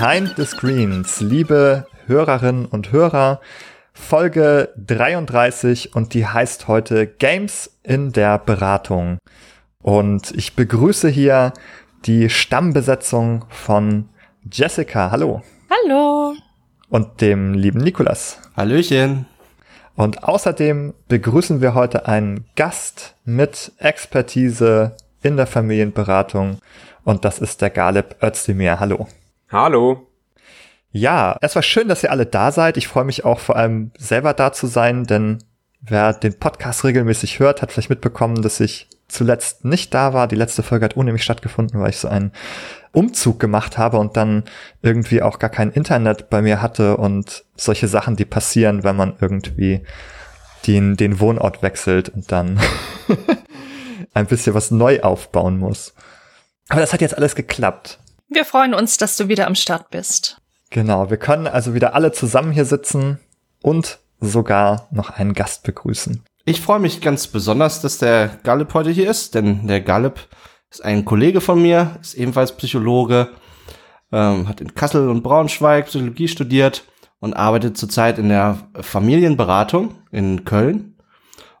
Behind the Screens, liebe Hörerinnen und Hörer, Folge 33 und die heißt heute Games in der Beratung. Und ich begrüße hier die Stammbesetzung von Jessica. Hallo. Hallo. Und dem lieben Nikolas. Hallöchen. Und außerdem begrüßen wir heute einen Gast mit Expertise in der Familienberatung. Und das ist der Galib Özdemir. Hallo. Hallo. Ja, es war schön, dass ihr alle da seid. Ich freue mich auch vor allem selber da zu sein, denn wer den Podcast regelmäßig hört, hat vielleicht mitbekommen, dass ich zuletzt nicht da war. Die letzte Folge hat ohne mich stattgefunden, weil ich so einen Umzug gemacht habe und dann irgendwie auch gar kein Internet bei mir hatte und solche Sachen, die passieren, wenn man irgendwie den, den Wohnort wechselt und dann ein bisschen was neu aufbauen muss. Aber das hat jetzt alles geklappt. Wir freuen uns, dass du wieder am Start bist. Genau, wir können also wieder alle zusammen hier sitzen und sogar noch einen Gast begrüßen. Ich freue mich ganz besonders, dass der Gallup heute hier ist, denn der Gallup ist ein Kollege von mir, ist ebenfalls Psychologe, ähm, hat in Kassel und Braunschweig Psychologie studiert und arbeitet zurzeit in der Familienberatung in Köln.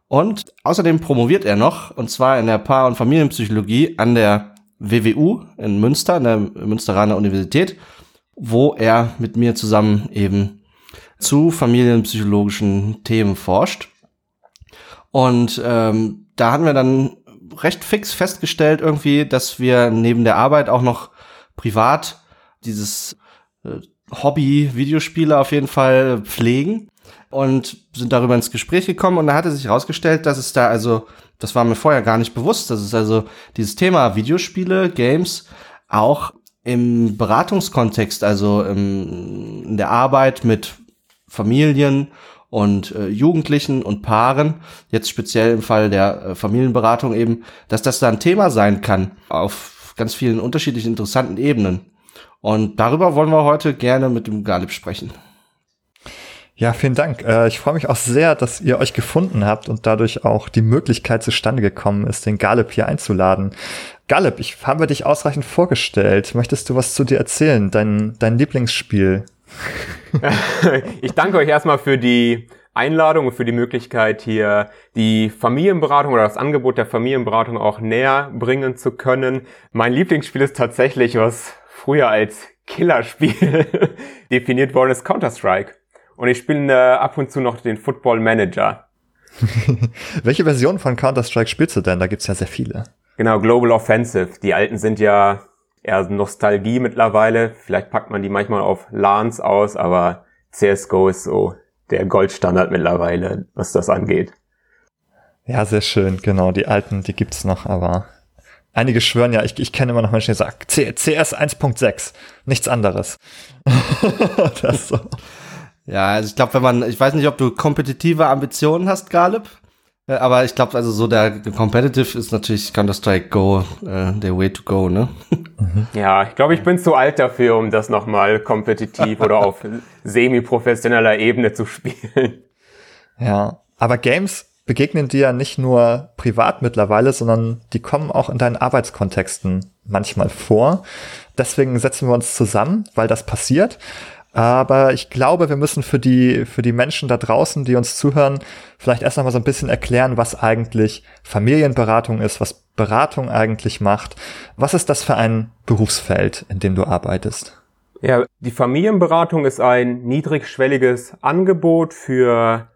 Und außerdem promoviert er noch, und zwar in der Paar- und Familienpsychologie an der WWU in Münster, an der Münsteraner Universität wo er mit mir zusammen eben zu familienpsychologischen Themen forscht. Und ähm, da hatten wir dann recht fix festgestellt irgendwie, dass wir neben der Arbeit auch noch privat dieses äh, Hobby Videospiele auf jeden Fall pflegen und sind darüber ins Gespräch gekommen und da hatte sich herausgestellt, dass es da also, das war mir vorher gar nicht bewusst, dass es also dieses Thema Videospiele, Games auch im Beratungskontext, also im, in der Arbeit mit Familien und äh, Jugendlichen und Paaren, jetzt speziell im Fall der äh, Familienberatung eben, dass das da ein Thema sein kann auf ganz vielen unterschiedlichen interessanten Ebenen. Und darüber wollen wir heute gerne mit dem Galib sprechen. Ja, vielen Dank. Äh, ich freue mich auch sehr, dass ihr euch gefunden habt und dadurch auch die Möglichkeit zustande gekommen ist, den Galib hier einzuladen. Galeb, ich habe dich ausreichend vorgestellt. Möchtest du was zu dir erzählen? Dein, dein Lieblingsspiel? ich danke euch erstmal für die Einladung und für die Möglichkeit, hier die Familienberatung oder das Angebot der Familienberatung auch näher bringen zu können. Mein Lieblingsspiel ist tatsächlich, was früher als Killerspiel definiert worden ist, Counter-Strike. Und ich spiele äh, ab und zu noch den Football Manager. Welche Version von Counter-Strike spielst du denn? Da gibt's ja sehr viele. Genau, Global Offensive. Die alten sind ja eher Nostalgie mittlerweile. Vielleicht packt man die manchmal auf LANs aus, aber CSGO ist so der Goldstandard mittlerweile, was das angeht. Ja, sehr schön, genau. Die alten, die gibt's noch, aber einige schwören ja, ich, ich kenne immer noch Menschen, die sagen, CS 1.6, nichts anderes. das so. Ja, also ich glaube, wenn man, ich weiß nicht, ob du kompetitive Ambitionen hast, Galib, äh, aber ich glaube, also so der Competitive ist natürlich Counter-Strike Go äh, der Way to go, ne? Ja, ich glaube, ich bin zu alt dafür, um das nochmal kompetitiv oder auf semi-professioneller Ebene zu spielen. Ja, aber Games begegnen dir ja nicht nur privat mittlerweile, sondern die kommen auch in deinen Arbeitskontexten manchmal vor. Deswegen setzen wir uns zusammen, weil das passiert. Aber ich glaube, wir müssen für die, für die Menschen da draußen, die uns zuhören, vielleicht erst einmal so ein bisschen erklären, was eigentlich Familienberatung ist, was Beratung eigentlich macht. Was ist das für ein Berufsfeld, in dem du arbeitest? Ja, die Familienberatung ist ein niedrigschwelliges Angebot für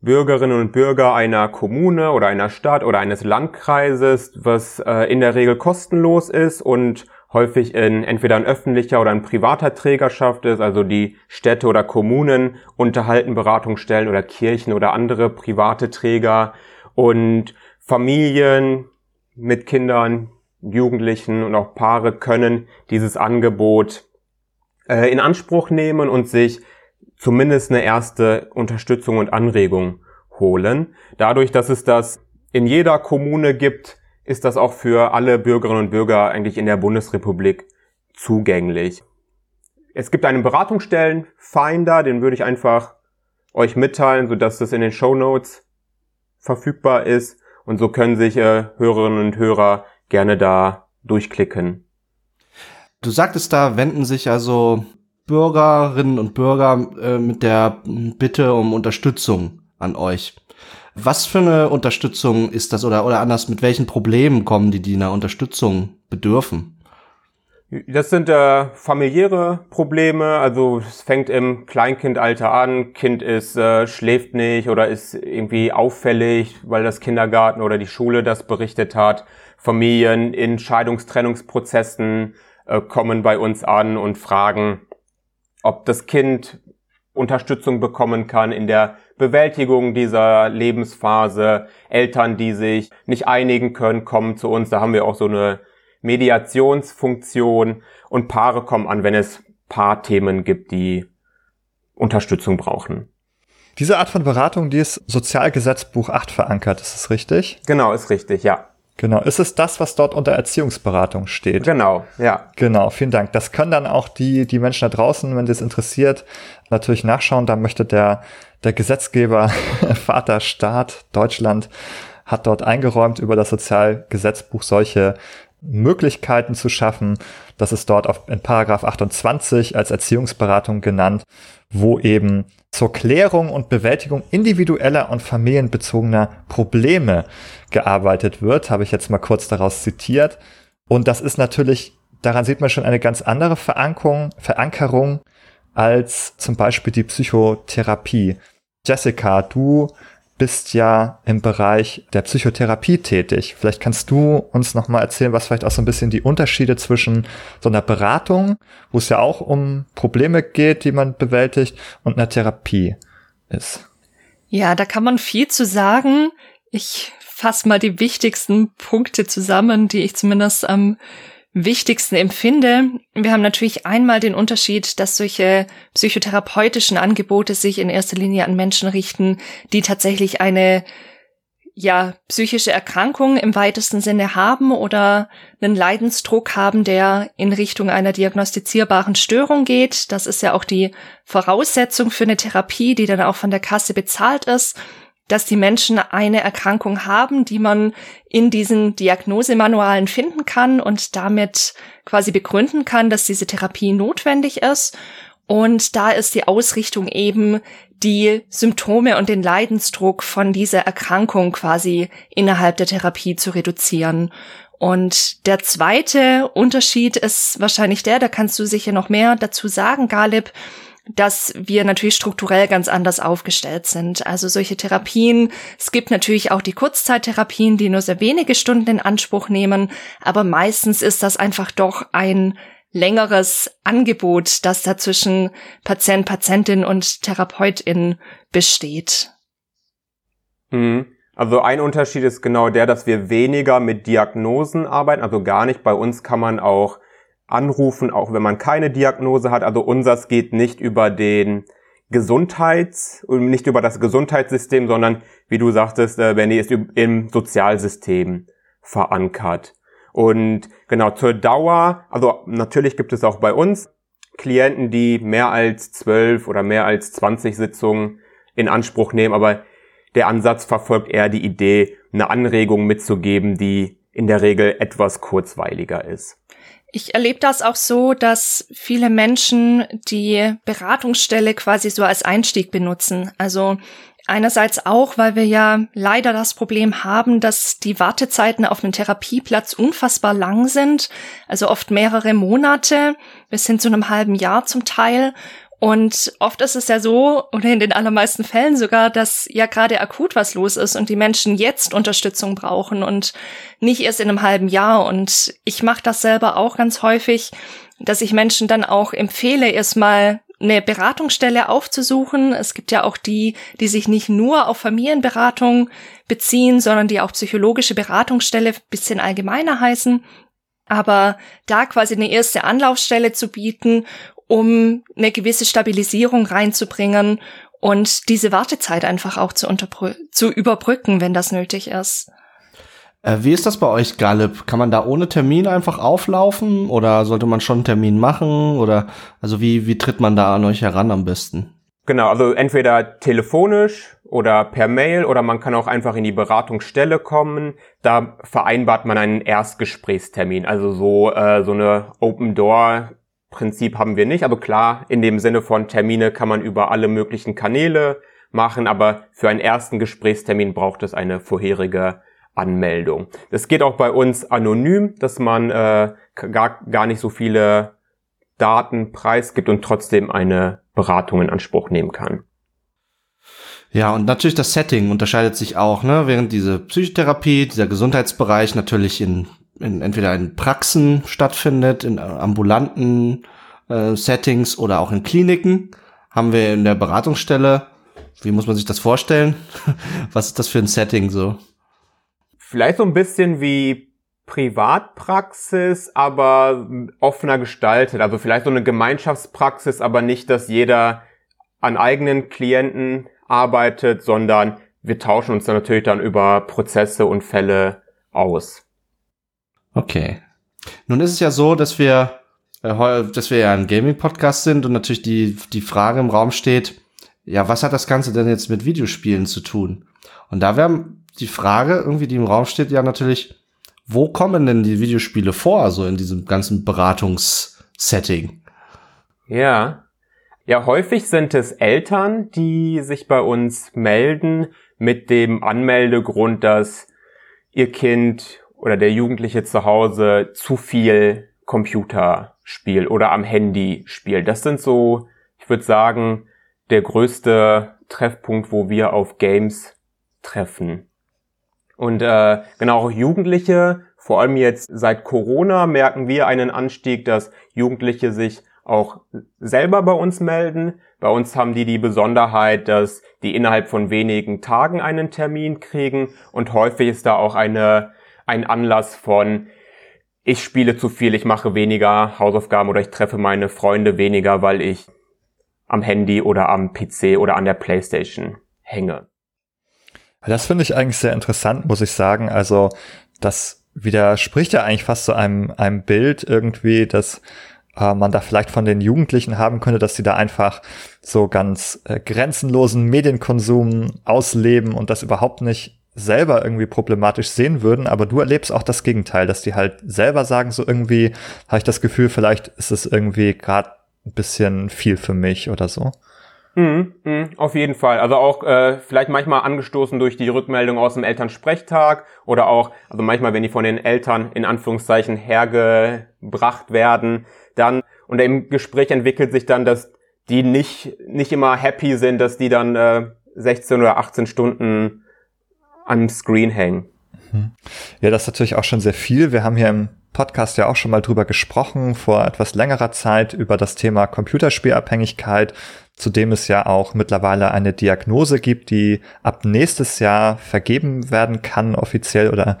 Bürgerinnen und Bürger einer Kommune oder einer Stadt oder eines Landkreises, was äh, in der Regel kostenlos ist und häufig in entweder in öffentlicher oder in privater Trägerschaft ist, also die Städte oder Kommunen unterhalten Beratungsstellen oder Kirchen oder andere private Träger und Familien mit Kindern, Jugendlichen und auch Paare können dieses Angebot äh, in Anspruch nehmen und sich zumindest eine erste Unterstützung und Anregung holen. Dadurch, dass es das in jeder Kommune gibt, ist das auch für alle Bürgerinnen und Bürger eigentlich in der Bundesrepublik zugänglich. Es gibt einen Beratungsstellen-Finder, den würde ich einfach euch mitteilen, sodass das in den Show Notes verfügbar ist. Und so können sich äh, Hörerinnen und Hörer gerne da durchklicken. Du sagtest, da wenden sich also Bürgerinnen und Bürger äh, mit der Bitte um Unterstützung an euch. Was für eine Unterstützung ist das oder, oder anders, mit welchen Problemen kommen die, die einer Unterstützung bedürfen? Das sind äh, familiäre Probleme, also es fängt im Kleinkindalter an, Kind ist äh, schläft nicht oder ist irgendwie auffällig, weil das Kindergarten oder die Schule das berichtet hat. Familien in Scheidungstrennungsprozessen äh, kommen bei uns an und fragen, ob das Kind Unterstützung bekommen kann in der Bewältigung dieser Lebensphase. Eltern, die sich nicht einigen können, kommen zu uns. Da haben wir auch so eine Mediationsfunktion und Paare kommen an, wenn es Paarthemen gibt, die Unterstützung brauchen. Diese Art von Beratung, die ist Sozialgesetzbuch 8 verankert, ist das richtig? Genau, ist richtig, ja. Genau. Ist es das, was dort unter Erziehungsberatung steht? Genau, ja. Genau, vielen Dank. Das können dann auch die, die Menschen da draußen, wenn das interessiert, natürlich nachschauen. Da möchte der, der Gesetzgeber, Vater Staat, Deutschland, hat dort eingeräumt, über das Sozialgesetzbuch solche Möglichkeiten zu schaffen. Das ist dort auf, in Paragraph 28 als Erziehungsberatung genannt, wo eben zur Klärung und Bewältigung individueller und familienbezogener Probleme gearbeitet wird, habe ich jetzt mal kurz daraus zitiert. Und das ist natürlich, daran sieht man schon eine ganz andere Verankerung, Verankerung als zum Beispiel die Psychotherapie. Jessica, du bist ja im Bereich der Psychotherapie tätig. Vielleicht kannst du uns noch mal erzählen, was vielleicht auch so ein bisschen die Unterschiede zwischen so einer Beratung, wo es ja auch um Probleme geht, die man bewältigt, und einer Therapie ist. Ja, da kann man viel zu sagen. Ich fasse mal die wichtigsten Punkte zusammen, die ich zumindest am wichtigsten empfinde. Wir haben natürlich einmal den Unterschied, dass solche psychotherapeutischen Angebote sich in erster Linie an Menschen richten, die tatsächlich eine ja, psychische Erkrankung im weitesten Sinne haben oder einen Leidensdruck haben, der in Richtung einer diagnostizierbaren Störung geht. Das ist ja auch die Voraussetzung für eine Therapie, die dann auch von der Kasse bezahlt ist dass die Menschen eine Erkrankung haben, die man in diesen Diagnosemanualen finden kann und damit quasi begründen kann, dass diese Therapie notwendig ist. Und da ist die Ausrichtung eben, die Symptome und den Leidensdruck von dieser Erkrankung quasi innerhalb der Therapie zu reduzieren. Und der zweite Unterschied ist wahrscheinlich der, da kannst du sicher noch mehr dazu sagen, Galib, dass wir natürlich strukturell ganz anders aufgestellt sind. Also solche Therapien, es gibt natürlich auch die Kurzzeittherapien, die nur sehr wenige Stunden in Anspruch nehmen, aber meistens ist das einfach doch ein längeres Angebot, das da zwischen Patient, Patientin und Therapeutin besteht. Mhm. Also ein Unterschied ist genau der, dass wir weniger mit Diagnosen arbeiten, also gar nicht. Bei uns kann man auch anrufen, auch wenn man keine Diagnose hat. Also unseres geht nicht über den Gesundheits- und nicht über das Gesundheitssystem, sondern wie du sagtest, äh, Benny ist im Sozialsystem verankert. Und genau zur Dauer, also natürlich gibt es auch bei uns Klienten, die mehr als zwölf oder mehr als zwanzig Sitzungen in Anspruch nehmen, aber der Ansatz verfolgt eher die Idee, eine Anregung mitzugeben, die in der Regel etwas kurzweiliger ist. Ich erlebe das auch so, dass viele Menschen die Beratungsstelle quasi so als Einstieg benutzen. Also einerseits auch, weil wir ja leider das Problem haben, dass die Wartezeiten auf einen Therapieplatz unfassbar lang sind. Also oft mehrere Monate bis hin zu einem halben Jahr zum Teil. Und oft ist es ja so, oder in den allermeisten Fällen sogar, dass ja gerade akut was los ist und die Menschen jetzt Unterstützung brauchen und nicht erst in einem halben Jahr. Und ich mache das selber auch ganz häufig, dass ich Menschen dann auch empfehle, erstmal eine Beratungsstelle aufzusuchen. Es gibt ja auch die, die sich nicht nur auf Familienberatung beziehen, sondern die auch psychologische Beratungsstelle bisschen allgemeiner heißen. Aber da quasi eine erste Anlaufstelle zu bieten um eine gewisse Stabilisierung reinzubringen und diese Wartezeit einfach auch zu, zu überbrücken, wenn das nötig ist. Äh, wie ist das bei euch, Galip? Kann man da ohne Termin einfach auflaufen oder sollte man schon einen Termin machen oder also wie, wie tritt man da an euch heran am besten? Genau, also entweder telefonisch oder per Mail oder man kann auch einfach in die Beratungsstelle kommen. Da vereinbart man einen Erstgesprächstermin. Also so äh, so eine Open Door Prinzip haben wir nicht, aber klar, in dem Sinne von Termine kann man über alle möglichen Kanäle machen, aber für einen ersten Gesprächstermin braucht es eine vorherige Anmeldung. Das geht auch bei uns anonym, dass man äh, gar, gar nicht so viele Daten preisgibt und trotzdem eine Beratung in Anspruch nehmen kann. Ja, und natürlich das Setting unterscheidet sich auch, ne? Während diese Psychotherapie, dieser Gesundheitsbereich natürlich in, in entweder in Praxen stattfindet, in ambulanten äh, Settings oder auch in Kliniken, haben wir in der Beratungsstelle, wie muss man sich das vorstellen? Was ist das für ein Setting so? Vielleicht so ein bisschen wie Privatpraxis, aber offener gestaltet. Also vielleicht so eine Gemeinschaftspraxis, aber nicht, dass jeder an eigenen Klienten arbeitet, sondern wir tauschen uns dann natürlich dann über Prozesse und Fälle aus. Okay. Nun ist es ja so, dass wir, äh, dass wir ja ein Gaming-Podcast sind und natürlich die, die Frage im Raum steht, ja, was hat das Ganze denn jetzt mit Videospielen zu tun? Und da wäre die Frage, irgendwie, die im Raum steht, ja natürlich, wo kommen denn die Videospiele vor, so in diesem ganzen Beratungssetting? Ja, ja, häufig sind es Eltern, die sich bei uns melden mit dem Anmeldegrund, dass ihr Kind oder der Jugendliche zu Hause zu viel Computer spielt oder am Handy spielt. Das sind so, ich würde sagen, der größte Treffpunkt, wo wir auf Games treffen. Und äh, genau auch Jugendliche, vor allem jetzt seit Corona, merken wir einen Anstieg, dass Jugendliche sich auch selber bei uns melden. Bei uns haben die die Besonderheit, dass die innerhalb von wenigen Tagen einen Termin kriegen und häufig ist da auch eine, ein Anlass von, ich spiele zu viel, ich mache weniger Hausaufgaben oder ich treffe meine Freunde weniger, weil ich am Handy oder am PC oder an der Playstation hänge. Das finde ich eigentlich sehr interessant, muss ich sagen. Also das widerspricht ja eigentlich fast so einem, einem Bild irgendwie, dass äh, man da vielleicht von den Jugendlichen haben könnte, dass sie da einfach so ganz äh, grenzenlosen Medienkonsum ausleben und das überhaupt nicht selber irgendwie problematisch sehen würden, aber du erlebst auch das Gegenteil, dass die halt selber sagen, so irgendwie habe ich das Gefühl, vielleicht ist es irgendwie gerade ein bisschen viel für mich oder so. Mhm, mh, auf jeden Fall. Also auch äh, vielleicht manchmal angestoßen durch die Rückmeldung aus dem Elternsprechtag oder auch, also manchmal, wenn die von den Eltern in Anführungszeichen hergebracht werden, dann und im Gespräch entwickelt sich dann, dass die nicht nicht immer happy sind, dass die dann äh, 16 oder 18 Stunden am Screen hängen. Ja, das ist natürlich auch schon sehr viel. Wir haben hier im Podcast ja auch schon mal drüber gesprochen, vor etwas längerer Zeit, über das Thema Computerspielabhängigkeit, zu dem es ja auch mittlerweile eine Diagnose gibt, die ab nächstes Jahr vergeben werden kann, offiziell oder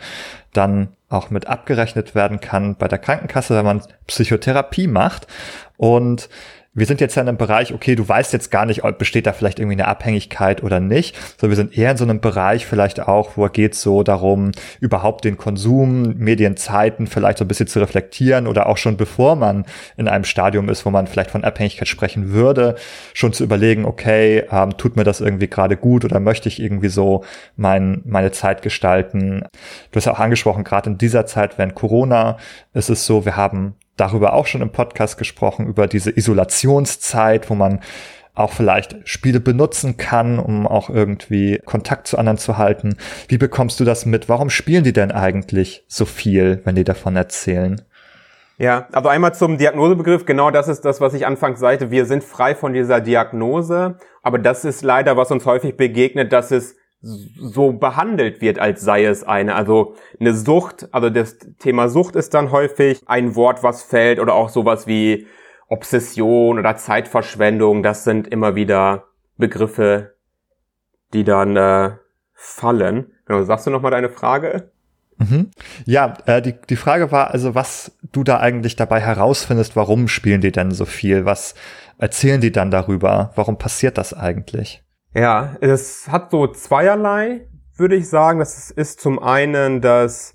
dann auch mit abgerechnet werden kann bei der Krankenkasse, wenn man Psychotherapie macht. Und wir sind jetzt ja in einem Bereich, okay, du weißt jetzt gar nicht, ob besteht da vielleicht irgendwie eine Abhängigkeit oder nicht. So, wir sind eher in so einem Bereich vielleicht auch, wo geht so darum, überhaupt den Konsum, Medienzeiten vielleicht so ein bisschen zu reflektieren oder auch schon bevor man in einem Stadium ist, wo man vielleicht von Abhängigkeit sprechen würde, schon zu überlegen, okay, ähm, tut mir das irgendwie gerade gut oder möchte ich irgendwie so mein, meine Zeit gestalten? Du hast ja auch angesprochen, gerade in dieser Zeit, wenn Corona ist es so, wir haben darüber auch schon im Podcast gesprochen, über diese Isolationszeit, wo man auch vielleicht Spiele benutzen kann, um auch irgendwie Kontakt zu anderen zu halten. Wie bekommst du das mit? Warum spielen die denn eigentlich so viel, wenn die davon erzählen? Ja, also einmal zum Diagnosebegriff. Genau das ist das, was ich anfangs sagte. Wir sind frei von dieser Diagnose. Aber das ist leider, was uns häufig begegnet, dass es so behandelt wird, als sei es eine. Also eine Sucht, also das Thema Sucht ist dann häufig ein Wort, was fällt oder auch sowas wie Obsession oder Zeitverschwendung. Das sind immer wieder Begriffe, die dann äh, fallen. Sagst du noch mal deine Frage? Mhm. Ja, äh, die, die Frage war also, was du da eigentlich dabei herausfindest, warum spielen die denn so viel? Was erzählen die dann darüber? Warum passiert das eigentlich? Ja, es hat so zweierlei, würde ich sagen. Das ist zum einen, dass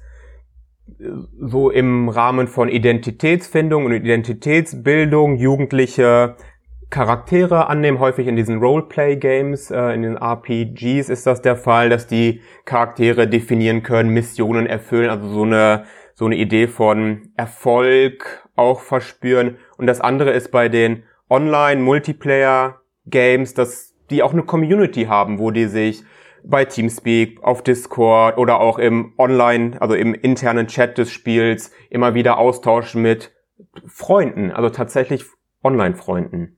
äh, so im Rahmen von Identitätsfindung und Identitätsbildung Jugendliche Charaktere annehmen. Häufig in diesen Roleplay-Games, äh, in den RPGs ist das der Fall, dass die Charaktere definieren können, Missionen erfüllen, also so eine so eine Idee von Erfolg auch verspüren. Und das andere ist bei den Online-Multiplayer-Games, dass die auch eine Community haben, wo die sich bei Teamspeak, auf Discord oder auch im Online, also im internen Chat des Spiels immer wieder austauschen mit Freunden, also tatsächlich Online-Freunden.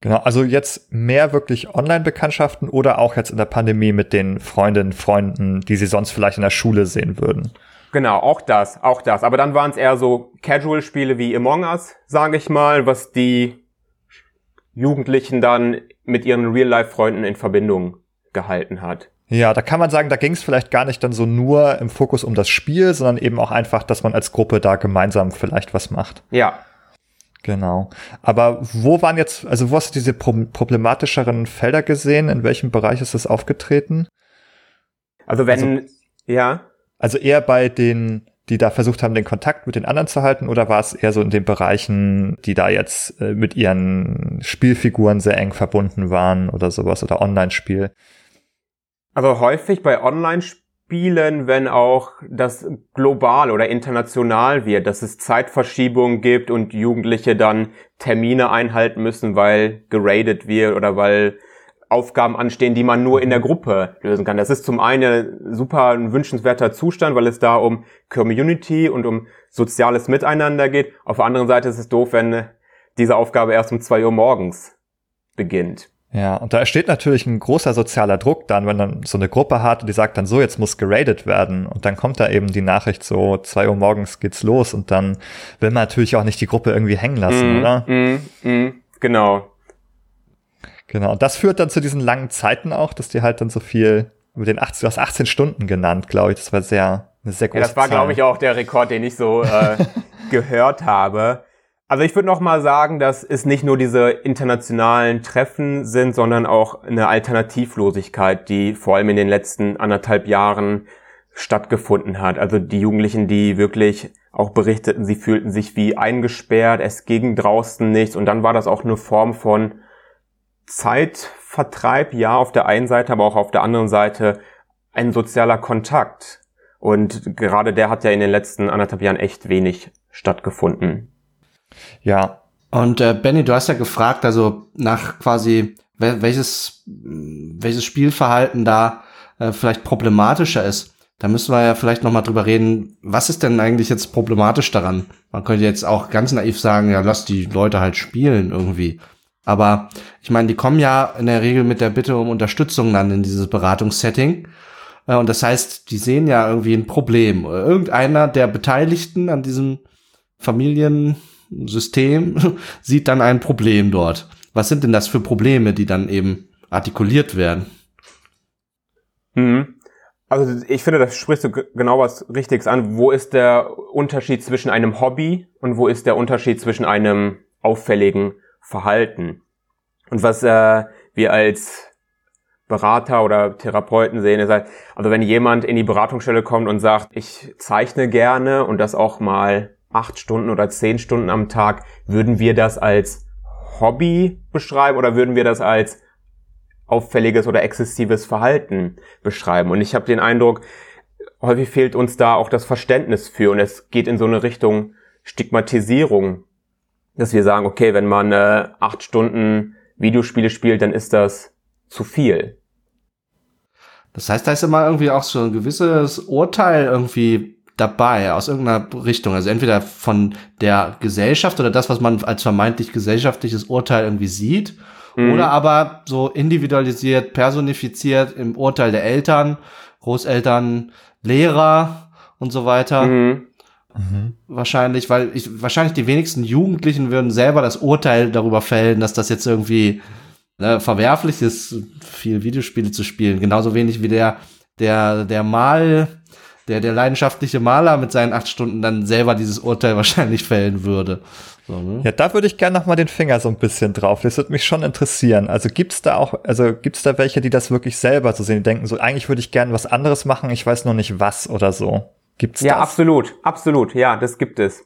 Genau, also jetzt mehr wirklich Online-Bekanntschaften oder auch jetzt in der Pandemie mit den Freundinnen, Freunden, die sie sonst vielleicht in der Schule sehen würden. Genau, auch das, auch das. Aber dann waren es eher so Casual-Spiele wie Among Us, sage ich mal, was die Jugendlichen dann mit ihren Real-Life-Freunden in Verbindung gehalten hat. Ja, da kann man sagen, da ging es vielleicht gar nicht dann so nur im Fokus um das Spiel, sondern eben auch einfach, dass man als Gruppe da gemeinsam vielleicht was macht. Ja, Genau. Aber wo waren jetzt, also wo hast du diese problematischeren Felder gesehen? In welchem Bereich ist das aufgetreten? Also wenn, also, ja. Also eher bei den, die da versucht haben, den Kontakt mit den anderen zu halten, oder war es eher so in den Bereichen, die da jetzt äh, mit ihren Spielfiguren sehr eng verbunden waren oder sowas oder Online-Spiel? Also häufig bei Online-Spielen Spielen, wenn auch das global oder international wird, dass es Zeitverschiebungen gibt und Jugendliche dann Termine einhalten müssen, weil geradet wird oder weil Aufgaben anstehen, die man nur in der Gruppe lösen kann. Das ist zum einen super ein wünschenswerter Zustand, weil es da um Community und um soziales Miteinander geht. Auf der anderen Seite ist es doof, wenn diese Aufgabe erst um zwei Uhr morgens beginnt. Ja, und da entsteht natürlich ein großer sozialer Druck dann, wenn dann so eine Gruppe hat und die sagt dann so, jetzt muss geradet werden. Und dann kommt da eben die Nachricht so, zwei Uhr morgens geht's los und dann will man natürlich auch nicht die Gruppe irgendwie hängen lassen, mm, oder? Mm, mm, genau. Genau. Und das führt dann zu diesen langen Zeiten auch, dass die halt dann so viel über den 18, du hast 18 Stunden genannt, glaube ich. Das war sehr, eine sehr große Ja, das war, glaube ich, auch der Rekord, den ich so äh, gehört habe. Also ich würde noch mal sagen, dass es nicht nur diese internationalen Treffen sind, sondern auch eine Alternativlosigkeit, die vor allem in den letzten anderthalb Jahren stattgefunden hat. Also die Jugendlichen, die wirklich auch berichteten, sie fühlten sich wie eingesperrt, es ging draußen nichts und dann war das auch eine Form von Zeitvertreib, ja, auf der einen Seite, aber auch auf der anderen Seite ein sozialer Kontakt. Und gerade der hat ja in den letzten anderthalb Jahren echt wenig stattgefunden. Ja. Und äh, Benny, du hast ja gefragt, also nach quasi welches welches Spielverhalten da äh, vielleicht problematischer ist. Da müssen wir ja vielleicht noch mal drüber reden, was ist denn eigentlich jetzt problematisch daran? Man könnte jetzt auch ganz naiv sagen, ja, lass die Leute halt spielen irgendwie. Aber ich meine, die kommen ja in der Regel mit der Bitte um Unterstützung dann in dieses Beratungssetting. Äh, und das heißt, die sehen ja irgendwie ein Problem. Irgendeiner der Beteiligten an diesem Familien System sieht dann ein Problem dort. Was sind denn das für Probleme, die dann eben artikuliert werden? Mhm. Also ich finde, das sprichst du genau was Richtiges an. Wo ist der Unterschied zwischen einem Hobby und wo ist der Unterschied zwischen einem auffälligen Verhalten? Und was äh, wir als Berater oder Therapeuten sehen, ist halt, also wenn jemand in die Beratungsstelle kommt und sagt, ich zeichne gerne und das auch mal acht Stunden oder zehn Stunden am Tag, würden wir das als Hobby beschreiben oder würden wir das als auffälliges oder exzessives Verhalten beschreiben? Und ich habe den Eindruck, häufig fehlt uns da auch das Verständnis für und es geht in so eine Richtung Stigmatisierung, dass wir sagen, okay, wenn man äh, acht Stunden Videospiele spielt, dann ist das zu viel. Das heißt, da ist immer irgendwie auch so ein gewisses Urteil irgendwie dabei aus irgendeiner Richtung. Also entweder von der Gesellschaft oder das, was man als vermeintlich gesellschaftliches Urteil irgendwie sieht. Mhm. Oder aber so individualisiert, personifiziert im Urteil der Eltern, Großeltern, Lehrer und so weiter. Mhm. Mhm. Wahrscheinlich, weil ich, wahrscheinlich die wenigsten Jugendlichen würden selber das Urteil darüber fällen, dass das jetzt irgendwie ne, verwerflich ist, viel Videospiele zu spielen. Genauso wenig wie der, der, der Mal, der, der leidenschaftliche Maler mit seinen acht Stunden dann selber dieses Urteil wahrscheinlich fällen würde. So, ne? Ja, da würde ich gerne noch mal den Finger so ein bisschen drauf. Das würde mich schon interessieren. Also gibt's da auch, also gibt's da welche, die das wirklich selber so sehen, die denken so, eigentlich würde ich gerne was anderes machen, ich weiß noch nicht was oder so. Gibt's ja, das? absolut, absolut, ja, das gibt es.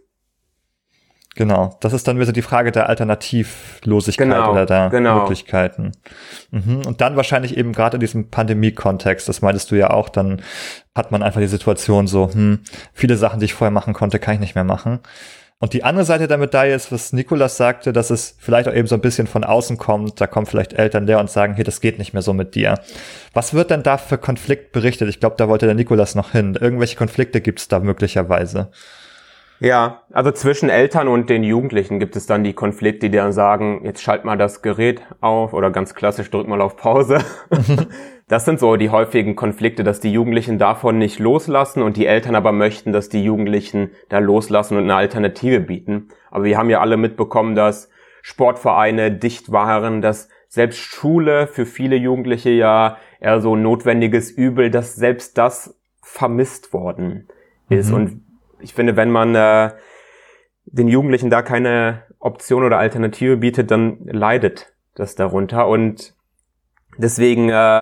Genau, das ist dann wieder so die Frage der Alternativlosigkeit Genau, oder der genau. Möglichkeiten. Mhm. Und dann wahrscheinlich eben gerade in diesem Pandemie-Kontext, das meintest du ja auch, dann hat man einfach die Situation so, hm, viele Sachen, die ich vorher machen konnte, kann ich nicht mehr machen. Und die andere Seite der Medaille ist, was Nikolas sagte, dass es vielleicht auch eben so ein bisschen von außen kommt. Da kommen vielleicht Eltern leer und sagen, hier, das geht nicht mehr so mit dir. Was wird denn da für Konflikt berichtet? Ich glaube, da wollte der Nikolas noch hin. Irgendwelche Konflikte gibt es da möglicherweise. Ja, also zwischen Eltern und den Jugendlichen gibt es dann die Konflikte, die dann sagen, jetzt schalt mal das Gerät auf oder ganz klassisch drück mal auf Pause. Das sind so die häufigen Konflikte, dass die Jugendlichen davon nicht loslassen und die Eltern aber möchten, dass die Jugendlichen da loslassen und eine Alternative bieten. Aber wir haben ja alle mitbekommen, dass Sportvereine dicht waren, dass selbst Schule für viele Jugendliche ja eher so ein notwendiges Übel, dass selbst das vermisst worden ist. Mhm. Und ich finde, wenn man äh, den Jugendlichen da keine Option oder Alternative bietet, dann leidet das darunter. Und deswegen äh,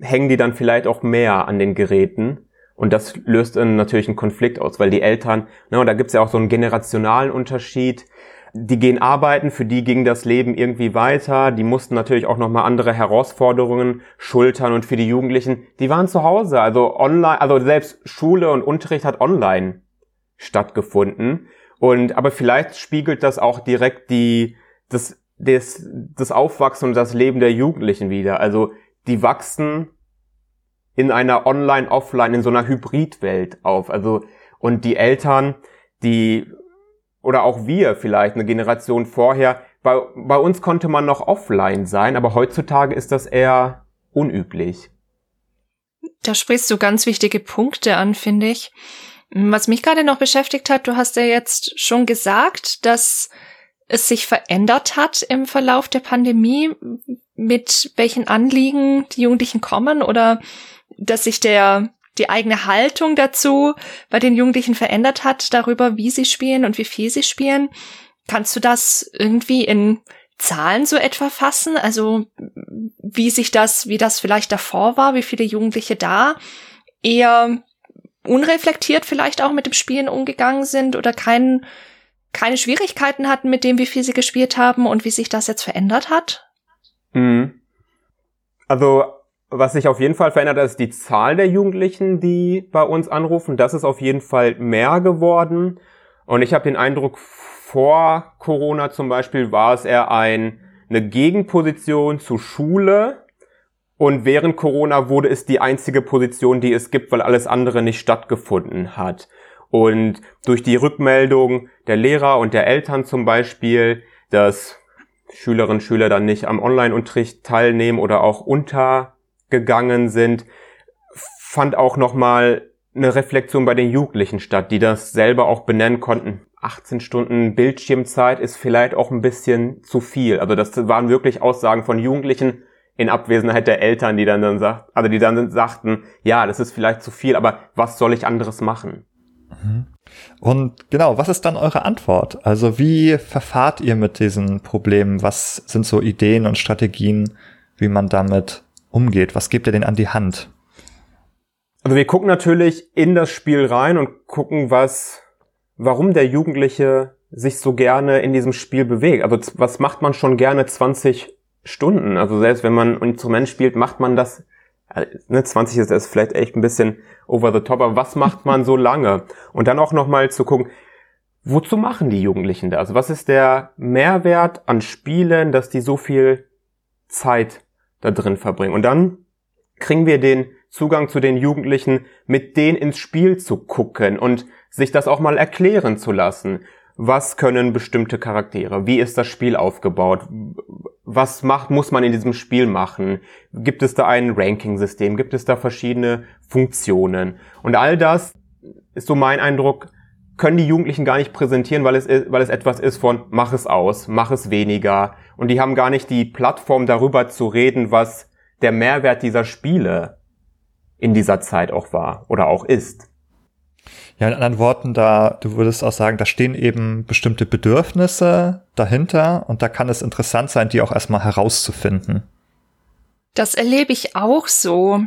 hängen die dann vielleicht auch mehr an den Geräten. Und das löst dann natürlich einen Konflikt aus, weil die Eltern, ne, und da gibt's ja auch so einen generationalen Unterschied. Die gehen arbeiten, für die ging das Leben irgendwie weiter. Die mussten natürlich auch nochmal andere Herausforderungen schultern. Und für die Jugendlichen, die waren zu Hause. Also online, also selbst Schule und Unterricht hat online stattgefunden. Und aber vielleicht spiegelt das auch direkt die das das das Aufwachsen und das Leben der Jugendlichen wieder. Also die wachsen in einer Online, Offline, in so einer Hybridwelt auf. Also und die Eltern, die oder auch wir vielleicht eine Generation vorher. Bei, bei uns konnte man noch offline sein, aber heutzutage ist das eher unüblich. Da sprichst du ganz wichtige Punkte an, finde ich. Was mich gerade noch beschäftigt hat, du hast ja jetzt schon gesagt, dass es sich verändert hat im Verlauf der Pandemie, mit welchen Anliegen die Jugendlichen kommen oder dass sich der die eigene Haltung dazu bei den Jugendlichen verändert hat, darüber, wie sie spielen und wie viel sie spielen. Kannst du das irgendwie in Zahlen so etwa fassen? Also wie sich das, wie das vielleicht davor war, wie viele Jugendliche da eher unreflektiert vielleicht auch mit dem Spielen umgegangen sind oder kein, keine Schwierigkeiten hatten mit dem, wie viel sie gespielt haben und wie sich das jetzt verändert hat? Mhm. Also was sich auf jeden Fall verändert, ist die Zahl der Jugendlichen, die bei uns anrufen. Das ist auf jeden Fall mehr geworden. Und ich habe den Eindruck, vor Corona zum Beispiel war es eher ein, eine Gegenposition zu Schule. Und während Corona wurde es die einzige Position, die es gibt, weil alles andere nicht stattgefunden hat. Und durch die Rückmeldung der Lehrer und der Eltern zum Beispiel, dass Schülerinnen und Schüler dann nicht am Online-Unterricht teilnehmen oder auch unter gegangen sind, fand auch nochmal eine Reflexion bei den Jugendlichen statt, die das selber auch benennen konnten. 18 Stunden Bildschirmzeit ist vielleicht auch ein bisschen zu viel. Also das waren wirklich Aussagen von Jugendlichen in Abwesenheit der Eltern, die dann, dann sagt, also die dann sagten, ja, das ist vielleicht zu viel, aber was soll ich anderes machen? Und genau, was ist dann eure Antwort? Also wie verfahrt ihr mit diesen Problemen? Was sind so Ideen und Strategien, wie man damit umgeht? Was gebt ihr denen an die Hand? Also wir gucken natürlich in das Spiel rein und gucken, was, warum der Jugendliche sich so gerne in diesem Spiel bewegt. Also was macht man schon gerne 20 Stunden? Also selbst wenn man ein Instrument spielt, macht man das, äh, ne, 20 ist, ist vielleicht echt ein bisschen over the top, aber was macht man so lange? Und dann auch nochmal zu gucken, wozu machen die Jugendlichen das? Also was ist der Mehrwert an Spielen, dass die so viel Zeit da drin verbringen? Und dann kriegen wir den Zugang zu den Jugendlichen, mit denen ins Spiel zu gucken und sich das auch mal erklären zu lassen. Was können bestimmte Charaktere? Wie ist das Spiel aufgebaut? Was macht, muss man in diesem Spiel machen? Gibt es da ein Ranking-System? Gibt es da verschiedene Funktionen? Und all das ist so mein Eindruck, können die Jugendlichen gar nicht präsentieren, weil es, weil es etwas ist von mach es aus, mach es weniger. Und die haben gar nicht die Plattform darüber zu reden, was der Mehrwert dieser Spiele in dieser Zeit auch war oder auch ist. Ja, in anderen Worten, da, du würdest auch sagen, da stehen eben bestimmte Bedürfnisse dahinter und da kann es interessant sein, die auch erstmal herauszufinden. Das erlebe ich auch so.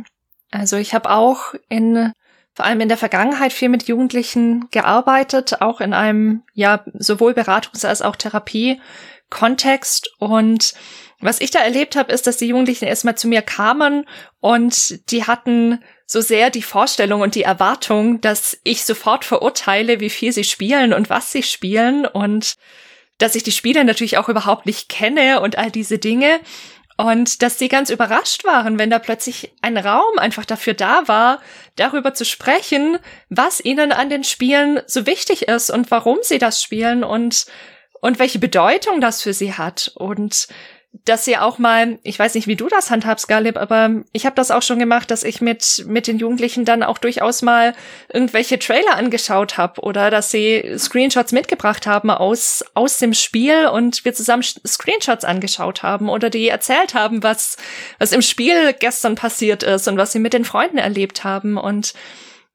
Also ich habe auch in vor allem in der Vergangenheit viel mit Jugendlichen gearbeitet, auch in einem, ja, sowohl Beratungs- als auch Therapie-Kontext. Und was ich da erlebt habe, ist, dass die Jugendlichen erstmal zu mir kamen und die hatten so sehr die Vorstellung und die Erwartung, dass ich sofort verurteile, wie viel sie spielen und was sie spielen und dass ich die Spiele natürlich auch überhaupt nicht kenne und all diese Dinge. Und dass sie ganz überrascht waren, wenn da plötzlich ein Raum einfach dafür da war, darüber zu sprechen, was ihnen an den Spielen so wichtig ist und warum sie das spielen und, und welche Bedeutung das für sie hat. Und dass sie auch mal, ich weiß nicht, wie du das handhabst, Galib, aber ich habe das auch schon gemacht, dass ich mit mit den Jugendlichen dann auch durchaus mal irgendwelche Trailer angeschaut habe oder dass sie Screenshots mitgebracht haben aus aus dem Spiel und wir zusammen Screenshots angeschaut haben oder die erzählt haben, was was im Spiel gestern passiert ist und was sie mit den Freunden erlebt haben. Und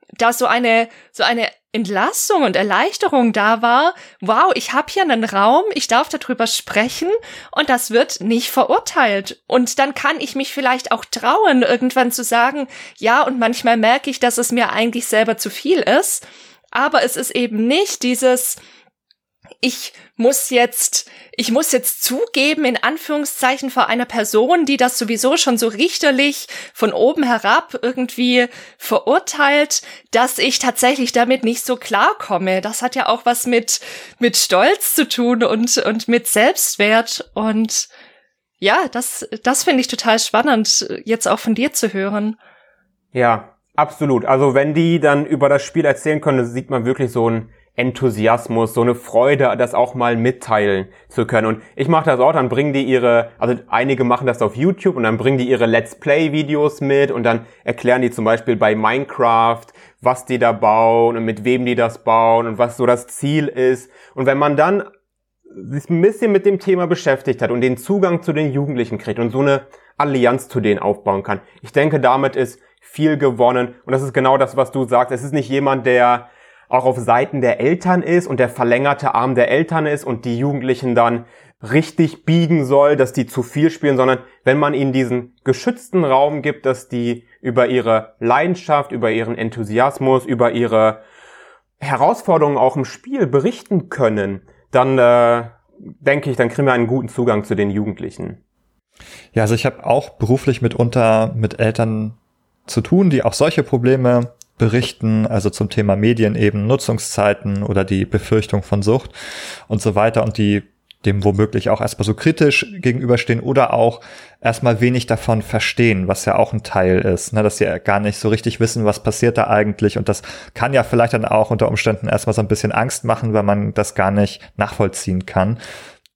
da so eine so eine Entlastung und Erleichterung da war, wow, ich habe hier einen Raum, ich darf darüber sprechen und das wird nicht verurteilt. Und dann kann ich mich vielleicht auch trauen, irgendwann zu sagen, ja, und manchmal merke ich, dass es mir eigentlich selber zu viel ist. Aber es ist eben nicht dieses, ich muss jetzt, ich muss jetzt zugeben, in Anführungszeichen vor einer Person, die das sowieso schon so richterlich von oben herab irgendwie verurteilt, dass ich tatsächlich damit nicht so klarkomme. Das hat ja auch was mit, mit Stolz zu tun und, und mit Selbstwert und ja, das, das finde ich total spannend, jetzt auch von dir zu hören. Ja, absolut. Also wenn die dann über das Spiel erzählen können, sieht man wirklich so ein Enthusiasmus, so eine Freude, das auch mal mitteilen zu können. Und ich mache das auch, dann bringen die ihre, also einige machen das auf YouTube und dann bringen die ihre Let's Play-Videos mit und dann erklären die zum Beispiel bei Minecraft, was die da bauen und mit wem die das bauen und was so das Ziel ist. Und wenn man dann sich ein bisschen mit dem Thema beschäftigt hat und den Zugang zu den Jugendlichen kriegt und so eine Allianz zu denen aufbauen kann, ich denke, damit ist viel gewonnen. Und das ist genau das, was du sagst. Es ist nicht jemand, der auch auf Seiten der Eltern ist und der verlängerte Arm der Eltern ist und die Jugendlichen dann richtig biegen soll, dass die zu viel spielen, sondern wenn man ihnen diesen geschützten Raum gibt, dass die über ihre Leidenschaft, über ihren Enthusiasmus, über ihre Herausforderungen auch im Spiel berichten können, dann äh, denke ich, dann kriegen wir einen guten Zugang zu den Jugendlichen. Ja, also ich habe auch beruflich mitunter mit Eltern zu tun, die auch solche Probleme berichten, also zum Thema Medien eben Nutzungszeiten oder die Befürchtung von Sucht und so weiter und die dem womöglich auch erstmal so kritisch gegenüberstehen oder auch erstmal wenig davon verstehen, was ja auch ein Teil ist, ne, dass sie gar nicht so richtig wissen, was passiert da eigentlich und das kann ja vielleicht dann auch unter Umständen erstmal so ein bisschen Angst machen, weil man das gar nicht nachvollziehen kann.